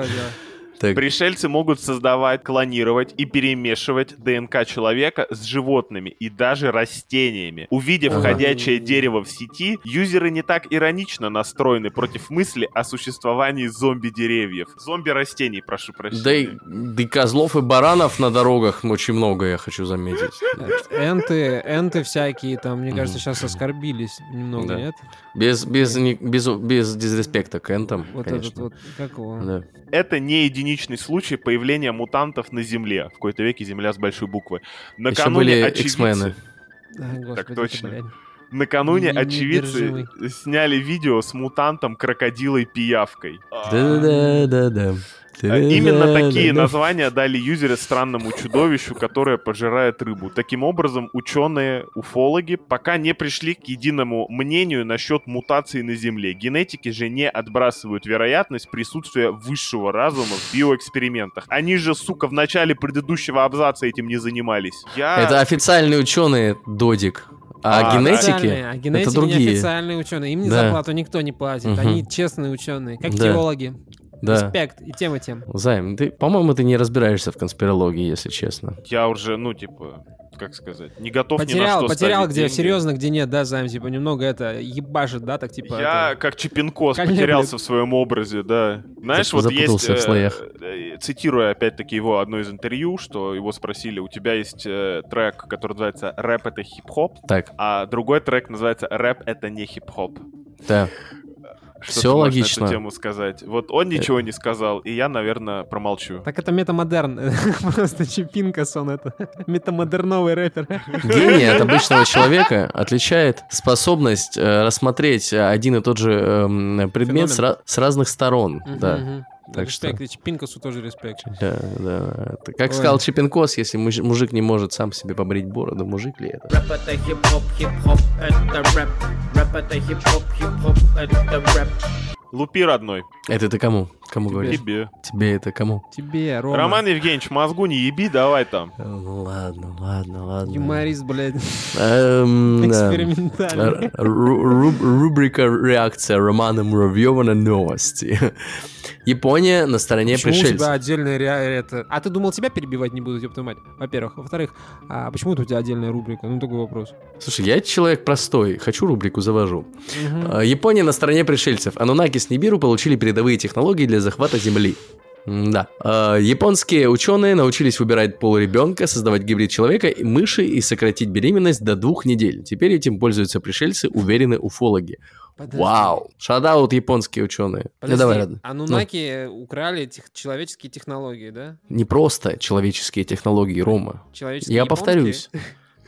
[SPEAKER 2] Так,
[SPEAKER 3] Пришельцы могут создавать, клонировать и перемешивать ДНК человека с животными и даже растениями. Увидев
[SPEAKER 2] Ага.
[SPEAKER 3] ходячее дерево в сети, юзеры не так иронично настроены против мысли о существовании зомби-деревьев. Зомби-растений, прошу
[SPEAKER 2] да и,
[SPEAKER 3] прощения.
[SPEAKER 2] да и козлов и баранов на дорогах очень много, я хочу заметить.
[SPEAKER 1] Энты, энты всякие там, мне кажется, сейчас оскорбились немного,
[SPEAKER 2] Да.
[SPEAKER 1] нет?
[SPEAKER 2] Без, без, без, без дизреспекта к энтам,
[SPEAKER 1] Вот
[SPEAKER 2] конечно.
[SPEAKER 1] этот вот, как его?
[SPEAKER 2] Да.
[SPEAKER 3] Это не единичный случай появления мутантов на Земле. В какой-то веке Земля с большой буквы.
[SPEAKER 2] Еще
[SPEAKER 3] Накануне
[SPEAKER 2] были
[SPEAKER 3] очевидцы-
[SPEAKER 2] X-мены.
[SPEAKER 1] А, господи,
[SPEAKER 3] Так точно.
[SPEAKER 1] блядь.
[SPEAKER 3] Накануне
[SPEAKER 1] Не-
[SPEAKER 3] очевидцы сняли видео с мутантом крокодилой пиявкой.
[SPEAKER 2] Да-да-да-да.
[SPEAKER 3] А, Именно такие названия дали юзеры странному чудовищу, которое пожирает рыбу. Таким образом, ученые, уфологи пока не пришли к единому мнению насчет мутаций на Земле. Генетики же не отбрасывают вероятность присутствия высшего разума в биоэкспериментах. Они же, сука, в начале предыдущего абзаца этим не занимались. Я...
[SPEAKER 2] Это официальные ученые, Додик. А,
[SPEAKER 3] А,
[SPEAKER 2] генетики,
[SPEAKER 1] а генетики
[SPEAKER 2] это другие.
[SPEAKER 1] неофициальные ученые. Им не
[SPEAKER 2] Да.
[SPEAKER 1] зарплату никто не платит.
[SPEAKER 2] Мгм.
[SPEAKER 1] Они честные ученые, как
[SPEAKER 2] Да.
[SPEAKER 1] теологи.
[SPEAKER 2] Да.
[SPEAKER 1] Респект и тем, и тем.
[SPEAKER 2] Займ, ты, по-моему, ты не разбираешься в конспирологии, если честно.
[SPEAKER 3] Я уже, ну, типа, как сказать, не готов ни на
[SPEAKER 1] Потерял,
[SPEAKER 3] что
[SPEAKER 1] потерял, где
[SPEAKER 3] деньги.
[SPEAKER 1] серьезно, где нет, да, Займ, типа немного это ебашит, да, так типа.
[SPEAKER 3] Я,
[SPEAKER 1] это-
[SPEAKER 3] как Чепинкос,
[SPEAKER 1] Колеблет.
[SPEAKER 3] потерялся в своем образе, да. Знаешь, вот есть...
[SPEAKER 2] в слоях.
[SPEAKER 3] э, э, цитируя опять-таки его одно из интервью, что его спросили, у тебя есть э, трек, который называется «Рэп — это хип-хоп»,
[SPEAKER 2] Так,
[SPEAKER 3] а другой трек называется «Рэп — это не хип-хоп».
[SPEAKER 2] да.
[SPEAKER 3] Что можешь
[SPEAKER 2] логично.
[SPEAKER 3] эту тему сказать? Вот он ничего не сказал, и я, наверное, промолчу.
[SPEAKER 1] Так это метамодерн. Просто Чипинкос он это. Метамодерновый рэпер.
[SPEAKER 2] Гений от обычного человека отличает способность э, рассмотреть э, один и тот же эм, предмет с, разных сторон. Да. Так что-
[SPEAKER 1] Респект, и Чипинкосу тоже респект.
[SPEAKER 2] Да, да. Это Как
[SPEAKER 1] Ой.
[SPEAKER 2] сказал Чипинкос, если муж- мужик не может сам себе побрить бороду, мужик ли это?
[SPEAKER 6] Рэп это хип-хоп, хип-хоп, это рэп. Рэп это хип-хоп, хип-хоп, это рэп.
[SPEAKER 3] Лупи, родной,
[SPEAKER 2] Это ты кому? Кому говоришь?
[SPEAKER 3] тебе.
[SPEAKER 2] Тебе это кому?
[SPEAKER 1] Тебе, Рома.
[SPEAKER 3] Роман Евгеньевич, мозгу не еби, давай там.
[SPEAKER 2] Э, Ну ладно, ладно, ладно.
[SPEAKER 1] Юморист, блядь.
[SPEAKER 2] Эм.
[SPEAKER 1] Экспериментальный.
[SPEAKER 2] Рубрика «Реакция» Романа Муравьева на новости. Япония на стороне
[SPEAKER 1] Почему у тебя
[SPEAKER 2] пришельцев.
[SPEAKER 1] отдельная ре- это... А ты думал, тебя перебивать не буду, ёб твою мать? Во-первых. Во-вторых, а почему это у тебя отдельная рубрика? Ну, такой вопрос.
[SPEAKER 2] Слушай, я человек простой, хочу рубрику завожу. А, Япония на стороне пришельцев. Анунаки с Нибиру получили передовые технологии для захвата Земли. Да. Японские ученые научились выбирать пол ребенка, создавать гибрид человека и мыши и сократить беременность до двух недель. Теперь этим пользуются пришельцы, уверены уфологи.
[SPEAKER 1] Подожди.
[SPEAKER 2] Вау! Шадаут японские ученые. Ну
[SPEAKER 1] Подожди,
[SPEAKER 2] давай, ладно.
[SPEAKER 1] Анунаки украли тех- человеческие технологии, да?
[SPEAKER 2] Не просто человеческие технологии, Рома.
[SPEAKER 1] Человеческие
[SPEAKER 2] Я
[SPEAKER 1] японские?
[SPEAKER 2] повторюсь.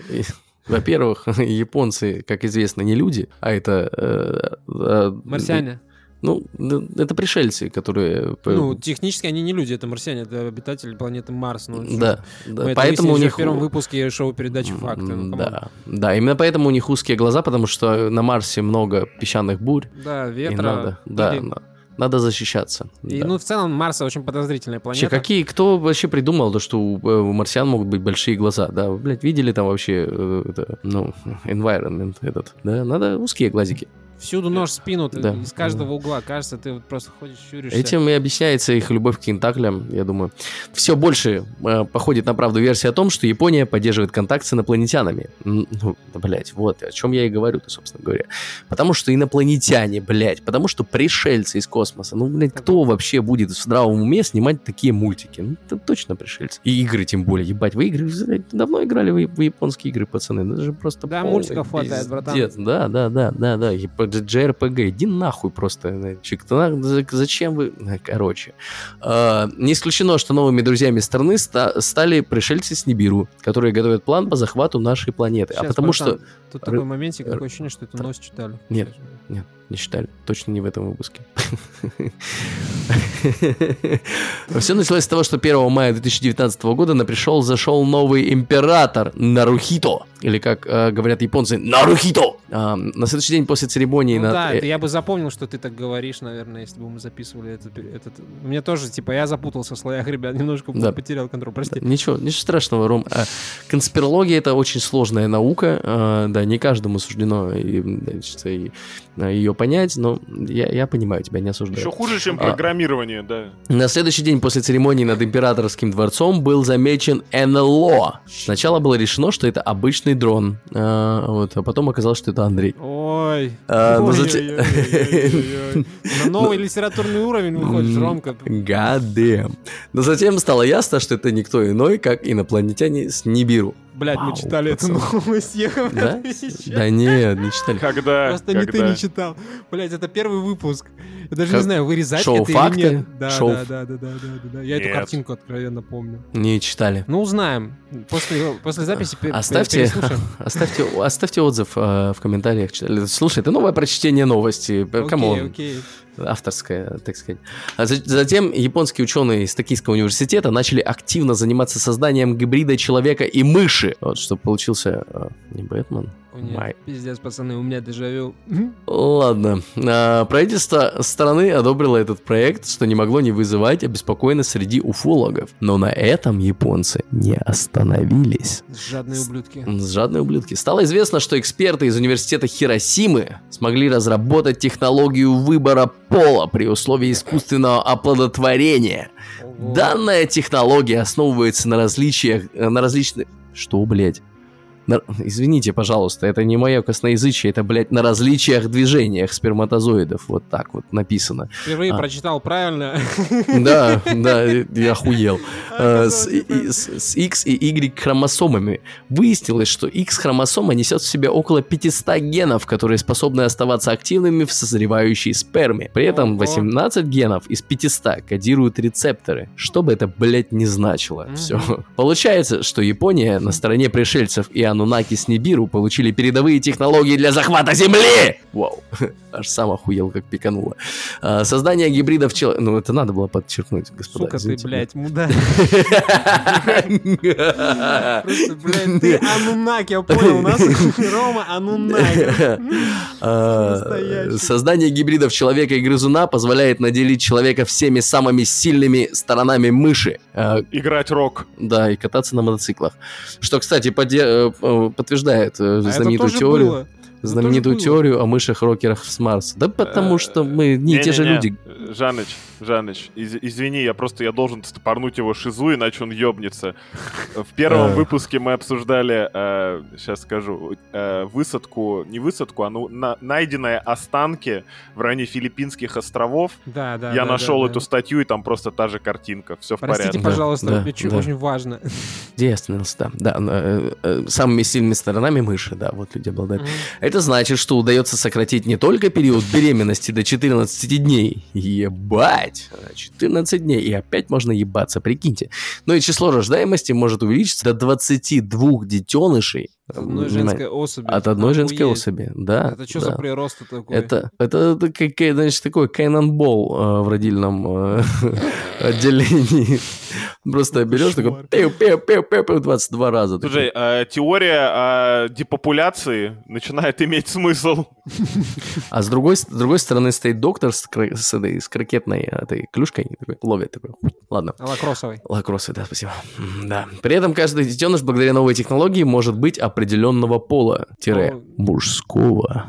[SPEAKER 2] Во-первых, японцы, как известно, не люди, а это... э, э,
[SPEAKER 1] Марсиане.
[SPEAKER 2] Ну, н- это пришельцы, которые...
[SPEAKER 1] Ну, технически они не люди, это марсиане, это обитатели планеты Марс. Ну,
[SPEAKER 2] да,
[SPEAKER 1] Мы
[SPEAKER 2] да.
[SPEAKER 1] это
[SPEAKER 2] Поэтому у них...
[SPEAKER 1] в первом выпуске шоу-передачи «Факты». Ну.
[SPEAKER 2] Да, да, именно поэтому у них узкие глаза, потому что на Марсе много песчаных бурь,
[SPEAKER 1] Да,
[SPEAKER 2] и
[SPEAKER 1] ветра.
[SPEAKER 2] надо, да, на- надо защищаться.
[SPEAKER 1] И,
[SPEAKER 2] да.
[SPEAKER 1] ну, в целом, Марс очень подозрительная планета.
[SPEAKER 2] Вообще, какие, кто вообще придумал, то, что у, э, у марсиан могут быть большие глаза, да, вы, блядь, видели там вообще, э, это, ну, environment этот, да, надо узкие глазики.
[SPEAKER 1] Всюду нож в спину,
[SPEAKER 2] Да.
[SPEAKER 1] из каждого угла. Кажется, ты вот просто ходишь, щуришься.
[SPEAKER 2] Этим и объясняется их любовь к кинтаклям, я думаю. Все больше э, походит на правду версия о том, что Япония поддерживает контакт с инопланетянами. Ну, да, блядь, вот о чем я и говорю-то, собственно говоря. Потому что инопланетяне, блядь, потому что пришельцы из космоса. Ну, блядь, кто вообще будет в здравом уме снимать такие мультики? Ну, это точно пришельцы. И игры тем более, ебать. Вы игры, блядь, давно играли в, в японские игры, пацаны? Это же просто
[SPEAKER 1] Да, мультиков хватает, братан.
[SPEAKER 2] пиздец. Да, да, да, да, да. JRPG, иди нахуй просто. за- Зачем вы... Э, Короче. А, Не исключено, что новыми друзьями страны ста- стали пришельцы с Нибиру, которые готовят план по захвату нашей планеты. а
[SPEAKER 1] Щас,
[SPEAKER 2] потому
[SPEAKER 1] братан,
[SPEAKER 2] что...
[SPEAKER 1] Тут такой моментик, такое ощущение, что эту новость читали.
[SPEAKER 2] Нет. Нет, не считали. Точно не в этом выпуске. Все началось с того, что 1 мая 2019 года на пришел зашел новый император Нарухито. Или, как э, говорят японцы, Нарухито. А, на следующий день после церемонии...
[SPEAKER 1] Ну да,
[SPEAKER 2] э,
[SPEAKER 1] я бы запомнил, что ты так говоришь, наверное, если бы мы записывали этот... Мне тоже, типа, я запутался в слоях, ребят, немножко потерял контроль, прости.
[SPEAKER 2] Ничего, ничего страшного, Ром. А, Конспирология это очень сложная наука. а, Да, не каждому суждено ее понять, но я, я понимаю тебя, не осуждаю.
[SPEAKER 3] Еще хуже, чем
[SPEAKER 2] А.
[SPEAKER 3] программирование, да.
[SPEAKER 2] На следующий день после церемонии над императорским дворцом был замечен НЛО. Сначала было решено, что это обычный дрон, а, вот, а потом оказалось, что это Андрей.
[SPEAKER 1] Ой.
[SPEAKER 2] А.
[SPEAKER 1] На новый литературный уровень выходишь,
[SPEAKER 2] М,
[SPEAKER 1] Ромка.
[SPEAKER 2] God damn. Но затем стало ясно, что это никто иной, как инопланетяне с Нибиру.
[SPEAKER 1] Блять, мы читали эту новость, ехав
[SPEAKER 2] Да?
[SPEAKER 1] это сейчас.
[SPEAKER 2] Да нет, не читали.
[SPEAKER 3] Когда,
[SPEAKER 1] Просто не ты не читал. Блять, это первый выпуск. Я даже
[SPEAKER 2] Как-
[SPEAKER 1] не знаю, вырезать
[SPEAKER 2] шоу
[SPEAKER 1] это
[SPEAKER 2] «Факты»?
[SPEAKER 1] или нет. Да,
[SPEAKER 2] Шоу
[SPEAKER 1] да, да, да, да, да, да, да. Я эту картинку откровенно помню.
[SPEAKER 2] Не читали.
[SPEAKER 1] Ну, узнаем. После, после записи
[SPEAKER 2] Оставьте,
[SPEAKER 1] переслушаем.
[SPEAKER 2] оставьте, оставьте отзыв э, в комментариях. Читали. Слушай, это новое прочтение новости.
[SPEAKER 1] Окей,
[SPEAKER 2] Come on.
[SPEAKER 1] окей.
[SPEAKER 2] авторская, так сказать. А за- затем японские ученые из Токийского университета начали активно заниматься созданием гибрида человека и мыши. Вот, чтобы получился э, не Бэтмен.
[SPEAKER 1] Нет,
[SPEAKER 2] Май.
[SPEAKER 1] пиздец, пацаны, у меня дежавю.
[SPEAKER 2] Ладно. А, правительство страны одобрило этот проект, что не могло не вызывать обеспокоенность среди уфологов. Но на этом японцы не остановились.
[SPEAKER 1] Жадные ублюдки.
[SPEAKER 2] С жадные ублюдки. Стало известно, что эксперты из университета Хиросимы смогли разработать технологию выбора пола при условии искусственного оплодотворения. Данная технология основывается на различиях, э, на различных... Что, блядь? На- Извините, пожалуйста, это не мое косноязычие, это, блядь, на различиях движениях сперматозоидов. Вот так вот написано.
[SPEAKER 1] Впервые
[SPEAKER 2] А.
[SPEAKER 1] прочитал правильно.
[SPEAKER 2] Да, да, я охуел.
[SPEAKER 1] А,
[SPEAKER 2] Э, С, X и Y хромосомами. Выяснилось, что X-хромосома несет в себе около 500 генов, которые способны оставаться активными в созревающей сперме. При этом
[SPEAKER 1] Ого.
[SPEAKER 2] 18 генов из 500 кодируют рецепторы. Что бы это, блядь, не значило. Все. Получается, что Япония на стороне пришельцев и Анунаки с Нибиру получили передовые технологии для захвата Земли! Вау. Аж сам охуел, как пикануло. А, Создание гибридов чел... Ну, это надо было подчеркнуть, господа.
[SPEAKER 1] Сука ты,
[SPEAKER 2] извините.
[SPEAKER 1] блядь, мудак. Просто, блядь, ты Анунаки, я понял, у нас Рома Анунаки.
[SPEAKER 2] А. Создание гибридов человека и грызуна позволяет наделить человека всеми самыми сильными сторонами мыши. А,
[SPEAKER 3] Играть рок.
[SPEAKER 2] Да, и кататься на мотоциклах. Что, кстати, поде- э, подтверждает э,
[SPEAKER 1] А это
[SPEAKER 2] знаменитую
[SPEAKER 1] тоже
[SPEAKER 2] теорию.
[SPEAKER 1] было. Это
[SPEAKER 2] Знаменитую теорию о мышах-рокерах с Марса. Да потому
[SPEAKER 3] Э,
[SPEAKER 2] что мы не те же люди.
[SPEAKER 3] Жаныч, Жаныч, из- извини, я просто я должен стопорнуть его шизу, иначе он ёбнется. В первом
[SPEAKER 2] Э.
[SPEAKER 3] выпуске мы обсуждали, сейчас скажу, э, высадку, не высадку, а ну, на- найденные останки в районе Филиппинских островов.
[SPEAKER 1] Да, да.
[SPEAKER 3] я
[SPEAKER 1] да,
[SPEAKER 3] нашел
[SPEAKER 1] да,
[SPEAKER 3] эту
[SPEAKER 1] да.
[SPEAKER 3] статью, и там просто та же картинка. Все в
[SPEAKER 1] Простите,
[SPEAKER 3] порядке.
[SPEAKER 2] Да,
[SPEAKER 1] пожалуйста,
[SPEAKER 2] да, да.
[SPEAKER 1] очень важно.
[SPEAKER 2] Девственность, да. да э, э, самыми сильными сторонами мыши, да, вот люди обладают. Это значит, что удается сократить не только период беременности до 14 дней. Ебать! 14 дней, и опять можно ебаться, прикиньте. Но и число рождаемости может увеличиться до 22 детенышей
[SPEAKER 1] От одной женской особи.
[SPEAKER 2] от одной женской
[SPEAKER 1] Охуеть.
[SPEAKER 2] особи, да.
[SPEAKER 1] Это что
[SPEAKER 2] да.
[SPEAKER 1] за прирост такой?
[SPEAKER 2] Это, это, это как, значит, такой Кэнонбол э, в родильном э, отделении. Просто берешь такой пиу пиу пиу пиу пиу 22 раза. Слушай, э, теория о депопуляции начинает иметь смысл. А с другой, с другой стороны стоит доктор с, с, этой, с крокетной этой клюшкой, такой, ловит такой. Ладно.
[SPEAKER 1] Лакроссовый.
[SPEAKER 2] Лакроссы, да, спасибо. Да. При этом каждый детеныш благодаря новой технологии может быть определенного пола, тире, мужского.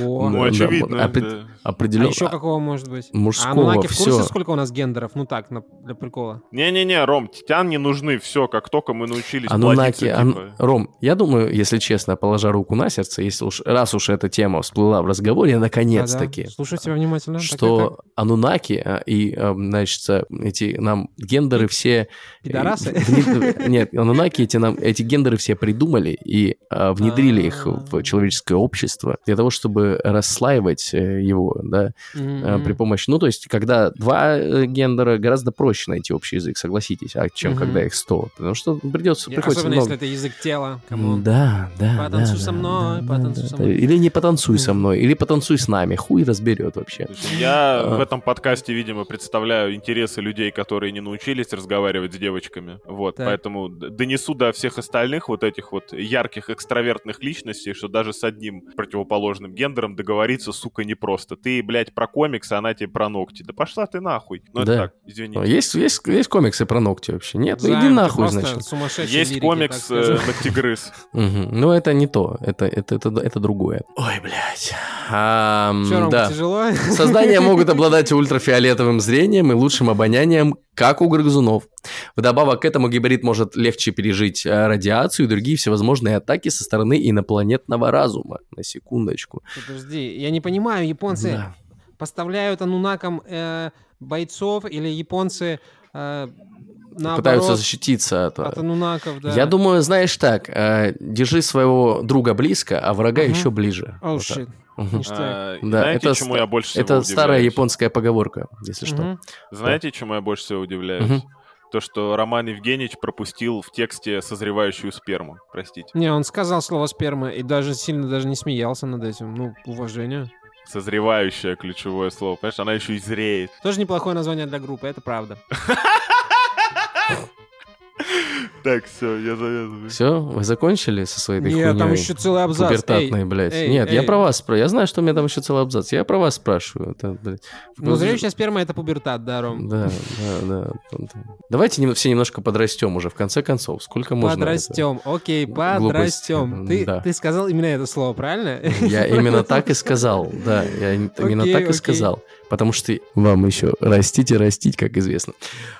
[SPEAKER 1] Ого.
[SPEAKER 2] Да, Да,
[SPEAKER 1] А
[SPEAKER 2] да, очевидно,
[SPEAKER 1] А еще какого может быть?
[SPEAKER 2] Мужского,
[SPEAKER 1] а Нунаки в курсе,
[SPEAKER 2] всё.
[SPEAKER 1] сколько у нас гендеров? Ну так, на- для прикола.
[SPEAKER 2] Не-не-не, Ром, титян не нужны, все, как только мы научились Анунаки, плодиться, ан- типа. Ром, я думаю, если честно, положа руку на сердце, если уж раз уж эта тема всплыла в разговоре, наконец-таки,
[SPEAKER 1] Да-да. Слушаю тебя внимательно.
[SPEAKER 2] Что
[SPEAKER 1] так, так.
[SPEAKER 2] анунаки а, и, а, значит, а, эти нам гендеры все...
[SPEAKER 1] Пидорасы?
[SPEAKER 2] э, вне- Нет, анунаки эти, нам, эти гендеры все придумали и а, внедрили их в
[SPEAKER 1] А.
[SPEAKER 2] человеческое общество для того, чтобы расслаивать э, его, да,
[SPEAKER 1] Мгм.
[SPEAKER 2] при помощи... Ну, то есть, когда два э, гендера, гораздо проще найти общий язык, согласитесь, а чем
[SPEAKER 1] Мгм.
[SPEAKER 2] когда их сто. Потому что придется...
[SPEAKER 1] Я-
[SPEAKER 2] приходится
[SPEAKER 1] Особенно,
[SPEAKER 2] много-
[SPEAKER 1] если это язык тела. come on.
[SPEAKER 2] Да, да.
[SPEAKER 1] Потанцуй
[SPEAKER 2] да,
[SPEAKER 1] со мной,
[SPEAKER 2] да,
[SPEAKER 1] потанцуй
[SPEAKER 2] да,
[SPEAKER 1] со
[SPEAKER 2] да.
[SPEAKER 1] мной.
[SPEAKER 2] Или не потанцуй со мной, или потанцуй с нами. Хуй разберет вообще.
[SPEAKER 3] Слушай, Я
[SPEAKER 2] А.
[SPEAKER 3] в этом подкасте, видимо, представляю интересы людей, которые не научились разговаривать с девочками. Вот,
[SPEAKER 1] Так.
[SPEAKER 3] поэтому донесу до всех остальных вот этих вот ярких экстравертных личностей, что даже с одним противоположным гендером договориться, сука, непросто. Ты, блядь, про комиксы, а она тебе про ногти. Да пошла ты нахуй. Ну, это
[SPEAKER 2] Да.
[SPEAKER 3] так, извините.
[SPEAKER 2] Есть, есть, есть комиксы про ногти вообще? Нет? Ну
[SPEAKER 1] Займ,
[SPEAKER 2] иди
[SPEAKER 1] ты
[SPEAKER 2] нахуй, значит.
[SPEAKER 1] сумасшедший
[SPEAKER 3] Есть
[SPEAKER 1] лирики,
[SPEAKER 3] комикс э, «Ногтегрыз».
[SPEAKER 2] Мгм. Ну это не то, это, это, это, это другое. Ой, блядь. Да.
[SPEAKER 1] тяжело?
[SPEAKER 2] Создания могут обладать ультрафиолетовым зрением и лучшим обонянием, как у грызунов. Вдобавок к этому гибрид может легче пережить э, радиацию и другие всевозможные атаки со стороны инопланетного разума. На секундочку.
[SPEAKER 1] Подожди, я не понимаю, японцы
[SPEAKER 2] Да.
[SPEAKER 1] поставляют анунакам э, бойцов или японцы э, наоборот
[SPEAKER 2] Пытаются защититься от...
[SPEAKER 1] от анунаков, да?
[SPEAKER 2] Я думаю, знаешь так, э, держи своего друга близко, а врага
[SPEAKER 1] Мгм.
[SPEAKER 2] еще ближе.
[SPEAKER 1] Оу,
[SPEAKER 2] Вот.
[SPEAKER 3] А,
[SPEAKER 2] Да,
[SPEAKER 3] Знаете,
[SPEAKER 2] это
[SPEAKER 3] чему я больше всего
[SPEAKER 2] Это старая
[SPEAKER 3] удивляюсь?
[SPEAKER 2] японская поговорка, если что.
[SPEAKER 1] Мгм.
[SPEAKER 3] Знаете, чему я больше всего удивляюсь?
[SPEAKER 2] Мгм.
[SPEAKER 3] То, что Роман Евгеньевич пропустил в тексте созревающую сперму. Простите.
[SPEAKER 1] Не, он сказал слово сперма и даже сильно даже не смеялся над этим. Ну, уважение.
[SPEAKER 3] Созревающее ключевое слово. Понимаешь, она еще и зреет.
[SPEAKER 1] Тоже неплохое название для группы, это правда.
[SPEAKER 3] Так, все, я завязываю.
[SPEAKER 2] Все, вы закончили со своей этой
[SPEAKER 1] Нет, там
[SPEAKER 2] хуйней?
[SPEAKER 1] еще целый абзац.
[SPEAKER 2] Пубертатной,
[SPEAKER 1] Эй,
[SPEAKER 2] блядь.
[SPEAKER 1] эй,
[SPEAKER 2] Нет, я про вас спрашиваю. Я знаю, что у меня там еще целый абзац. Я про вас спрашиваю. Это, блядь,
[SPEAKER 1] Ну, зрелищная сперма — это пубертат, да, Ром?
[SPEAKER 2] Да, да, да. Давайте все немножко подрастем уже, в конце концов. Сколько можно?
[SPEAKER 1] Подрастем. Окей, подрастем. Ты,
[SPEAKER 2] Да.
[SPEAKER 1] ты сказал именно это слово, правильно?
[SPEAKER 2] Я именно так и сказал. Да, я им- именно так и сказал. Потому что вам еще растить и растить, как известно.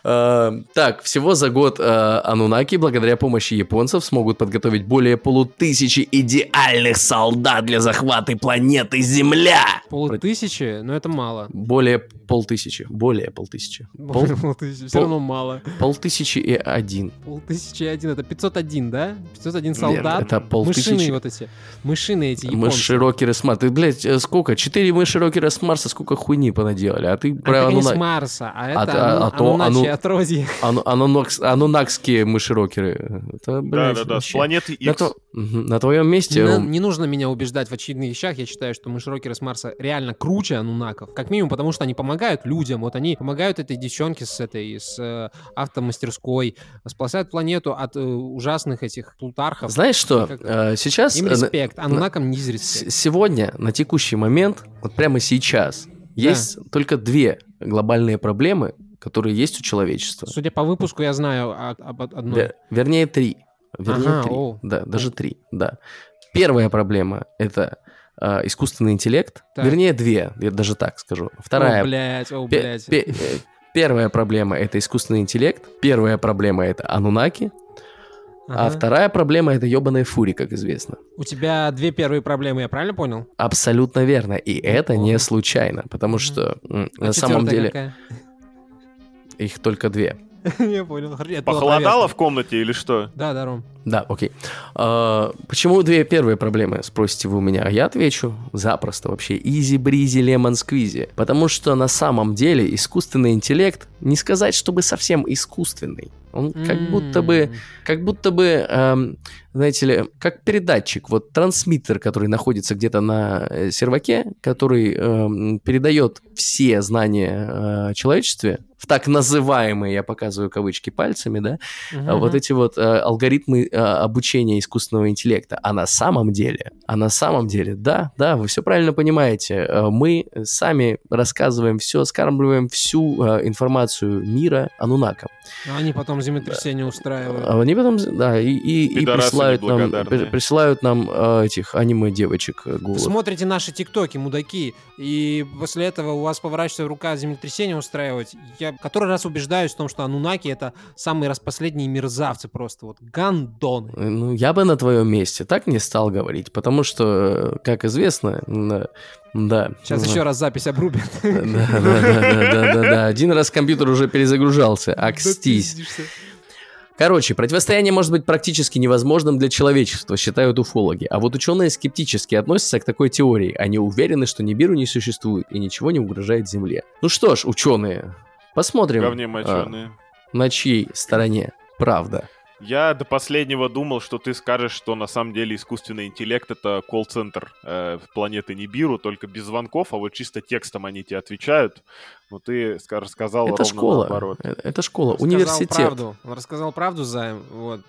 [SPEAKER 2] Э, Так, всего за год э, Анунаки, благодаря помощи японцев, смогут подготовить более полутысячи идеальных солдат для захвата планеты Земля.
[SPEAKER 1] Полтысячи? Но это мало.
[SPEAKER 2] Более полтысячи. Более полтысячи. Пол-
[SPEAKER 1] Полтысячи. Все равно мало.
[SPEAKER 2] полтысячи и один.
[SPEAKER 1] Полтысячи и один. Это 501, да? 501
[SPEAKER 2] Нет,
[SPEAKER 1] солдат.
[SPEAKER 2] это полтысячи.
[SPEAKER 1] Мышиные вот эти. Мышиные эти японцы.
[SPEAKER 2] Мыши рокеры с Марса. Ты, блядь, э, сколько? Четыре мыши рокера с Марса, сколько хуйни понаделали. А ты
[SPEAKER 1] А они с
[SPEAKER 2] Ануна-
[SPEAKER 1] Марса, а
[SPEAKER 2] А
[SPEAKER 1] это
[SPEAKER 2] а-
[SPEAKER 1] ану-
[SPEAKER 2] а то
[SPEAKER 1] ануначи
[SPEAKER 2] ану-
[SPEAKER 1] отродье.
[SPEAKER 2] Ану- анунакс- Анунакские мыши рокеры. Это, блядь,
[SPEAKER 3] Да-да-да, с
[SPEAKER 2] вообще.
[SPEAKER 3] планеты
[SPEAKER 2] На,
[SPEAKER 3] X.
[SPEAKER 2] то- Мгм. на твоем месте...
[SPEAKER 1] Не, не нужно меня убеждать в очевидных вещах. Я считаю, что мышерокеры с Марса реально круче анунаков. Как минимум, потому что они помогают людям. Вот они помогают этой девчонке с этой, с э, автомастерской, спасают планету от э, ужасных этих плутархов.
[SPEAKER 2] Знаешь что?
[SPEAKER 1] Как-
[SPEAKER 2] Э, Сейчас...
[SPEAKER 1] Им респект, анунакам не.
[SPEAKER 2] Сегодня, на текущий момент, вот прямо сейчас, есть только две глобальные проблемы, которые есть у человечества.
[SPEAKER 1] Судя по выпуску, я знаю об одной.
[SPEAKER 2] Вер- вернее, три. Вернее,
[SPEAKER 1] Ага,
[SPEAKER 2] три.
[SPEAKER 1] о.
[SPEAKER 2] Да, даже три, да. Первая проблема — это а, искусственный интеллект.
[SPEAKER 1] Так.
[SPEAKER 2] Вернее, две, я даже так скажу. Вторая...
[SPEAKER 1] О, блядь, о,
[SPEAKER 2] пе-
[SPEAKER 1] блядь.
[SPEAKER 2] пе- э, первая проблема — это искусственный интеллект. Первая проблема — это анунаки. А
[SPEAKER 1] Ага.
[SPEAKER 2] вторая проблема — это ебаная фури, как известно.
[SPEAKER 1] У тебя две первые проблемы, я правильно понял?
[SPEAKER 2] Абсолютно верно. И это не
[SPEAKER 1] Неплохо.
[SPEAKER 2] случайно, потому что
[SPEAKER 1] А
[SPEAKER 2] на самом деле
[SPEAKER 1] какая?
[SPEAKER 2] их только две.
[SPEAKER 1] Я понял.
[SPEAKER 3] Похолодало в комнате или что?
[SPEAKER 1] Да, да, Ром.
[SPEAKER 2] Да, окей. А, почему две первые проблемы, спросите вы у меня? А я отвечу запросто вообще. Easy-breezy, lemon squeezy. Потому что на самом деле искусственный интеллект, не сказать, чтобы совсем искусственный. Он как будто бы, как будто бы, эм, знаете ли, как передатчик, вот трансмиттер, который находится где-то на э, серваке, который эм, передает все знания э, человечестве в так называемые, я показываю кавычки пальцами, да, а вот эти вот э, алгоритмы э, обучения искусственного интеллекта. А на самом деле, а на самом деле, да, да, вы все правильно понимаете, э, мы сами рассказываем все, скармливаем всю э, информацию мира анунакам.
[SPEAKER 1] А Они потом землетрясение устраивают.
[SPEAKER 2] А они потом, да, и, и- и присылают нам, присылают нам э, этих аниме-девочек э,
[SPEAKER 1] Вы смотрите наши тиктоки, мудаки, и после этого у вас поворачивается рука землетрясение устраивать. Я который раз убеждаюсь в том, что анунаки это самые распоследние мерзавцы просто, вот гандоны.
[SPEAKER 2] Э, Ну, я бы на твоем месте так не стал говорить, потому что, э, как известно, да.
[SPEAKER 1] Сейчас
[SPEAKER 2] да.
[SPEAKER 1] еще раз запись обрубят.
[SPEAKER 2] Да, да, да, да, да. Один раз компьютер уже перезагружался. Акстись. Короче, противостояние может быть практически невозможным для человечества, считают уфологи. А вот ученые скептически относятся к такой теории. Они уверены, что Нибиру не существует и ничего не угрожает Земле. Ну что ж, ученые, посмотрим,
[SPEAKER 3] Говне
[SPEAKER 2] а, на чьей стороне правда.
[SPEAKER 3] Я до последнего думал, что ты скажешь, что на самом деле искусственный интеллект это колл-центр э, планеты Нибиру, только без звонков, а вот чисто текстом они тебе отвечают. Но ты ска- рассказал
[SPEAKER 2] Это
[SPEAKER 3] ровно
[SPEAKER 2] школа.
[SPEAKER 3] наоборот.
[SPEAKER 2] Э, Это школа,
[SPEAKER 1] Рассказал
[SPEAKER 2] университет.
[SPEAKER 1] правду. Он рассказал правду, Займ. Вот.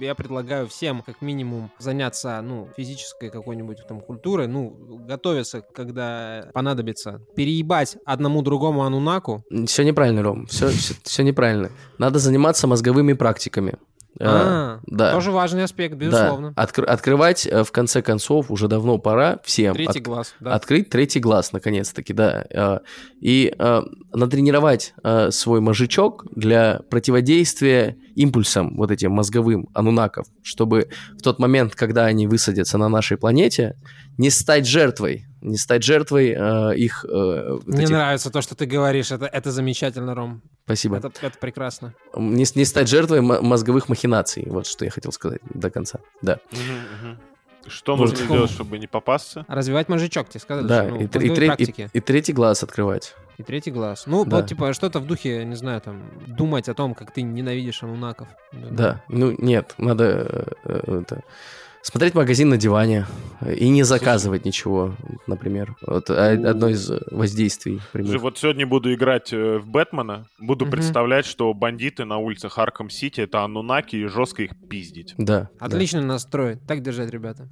[SPEAKER 1] Я предлагаю всем, как минимум, заняться, ну, физической какой-нибудь там культурой, ну, готовиться, когда понадобится. Переебать одному другому анунаку.
[SPEAKER 2] Все неправильно, Ром. Все, все, неправильно. Надо заниматься мозговыми практиками. Э,
[SPEAKER 1] А,
[SPEAKER 2] да.
[SPEAKER 1] Тоже важный аспект,
[SPEAKER 2] Да.
[SPEAKER 1] безусловно.
[SPEAKER 2] Откр- открывать, э, в конце концов, уже давно пора всем.
[SPEAKER 1] Третий
[SPEAKER 2] от-
[SPEAKER 1] глаз, да.
[SPEAKER 2] Открыть третий глаз, наконец-таки, да. Э, И э, натренировать свой мозжечок для противодействия импульсам вот этим мозговым анунаков, чтобы в тот момент, когда они высадятся на нашей планете, не стать жертвой, не стать жертвой э, их... э, вот
[SPEAKER 1] Мне
[SPEAKER 2] этих-
[SPEAKER 1] нравится то, что ты говоришь. Это, это замечательно, Ром.
[SPEAKER 2] Спасибо.
[SPEAKER 1] Это, это прекрасно.
[SPEAKER 2] Не, не стать жертвой мо- мозговых махинаций. Вот что я хотел сказать до конца. Да.
[SPEAKER 3] Мгм, мгм. Что
[SPEAKER 2] Вот.
[SPEAKER 3] нужно делать, чтобы не попасться?
[SPEAKER 1] Развивать мозжечок, тебе сказали.
[SPEAKER 2] Да,
[SPEAKER 1] же, ну,
[SPEAKER 2] и, и тре- и- и третий глаз открывать.
[SPEAKER 1] И третий глаз. Ну,
[SPEAKER 2] Да.
[SPEAKER 1] вот, типа, что-то в духе, не знаю, там, думать о том, как ты ненавидишь анунаков.
[SPEAKER 2] Да, ну нет, надо э, э, это, смотреть магазин на диване и не заказывать ничего, например. Вот одно из воздействий. прямых.
[SPEAKER 3] Слушай, вот сегодня буду играть э, в Бэтмена, буду
[SPEAKER 1] Мгм.
[SPEAKER 3] представлять, что бандиты на улицах Арком Сити это анунаки и жестко их пиздить.
[SPEAKER 2] Да. да.
[SPEAKER 1] Отличный настрой. Так держать, ребята.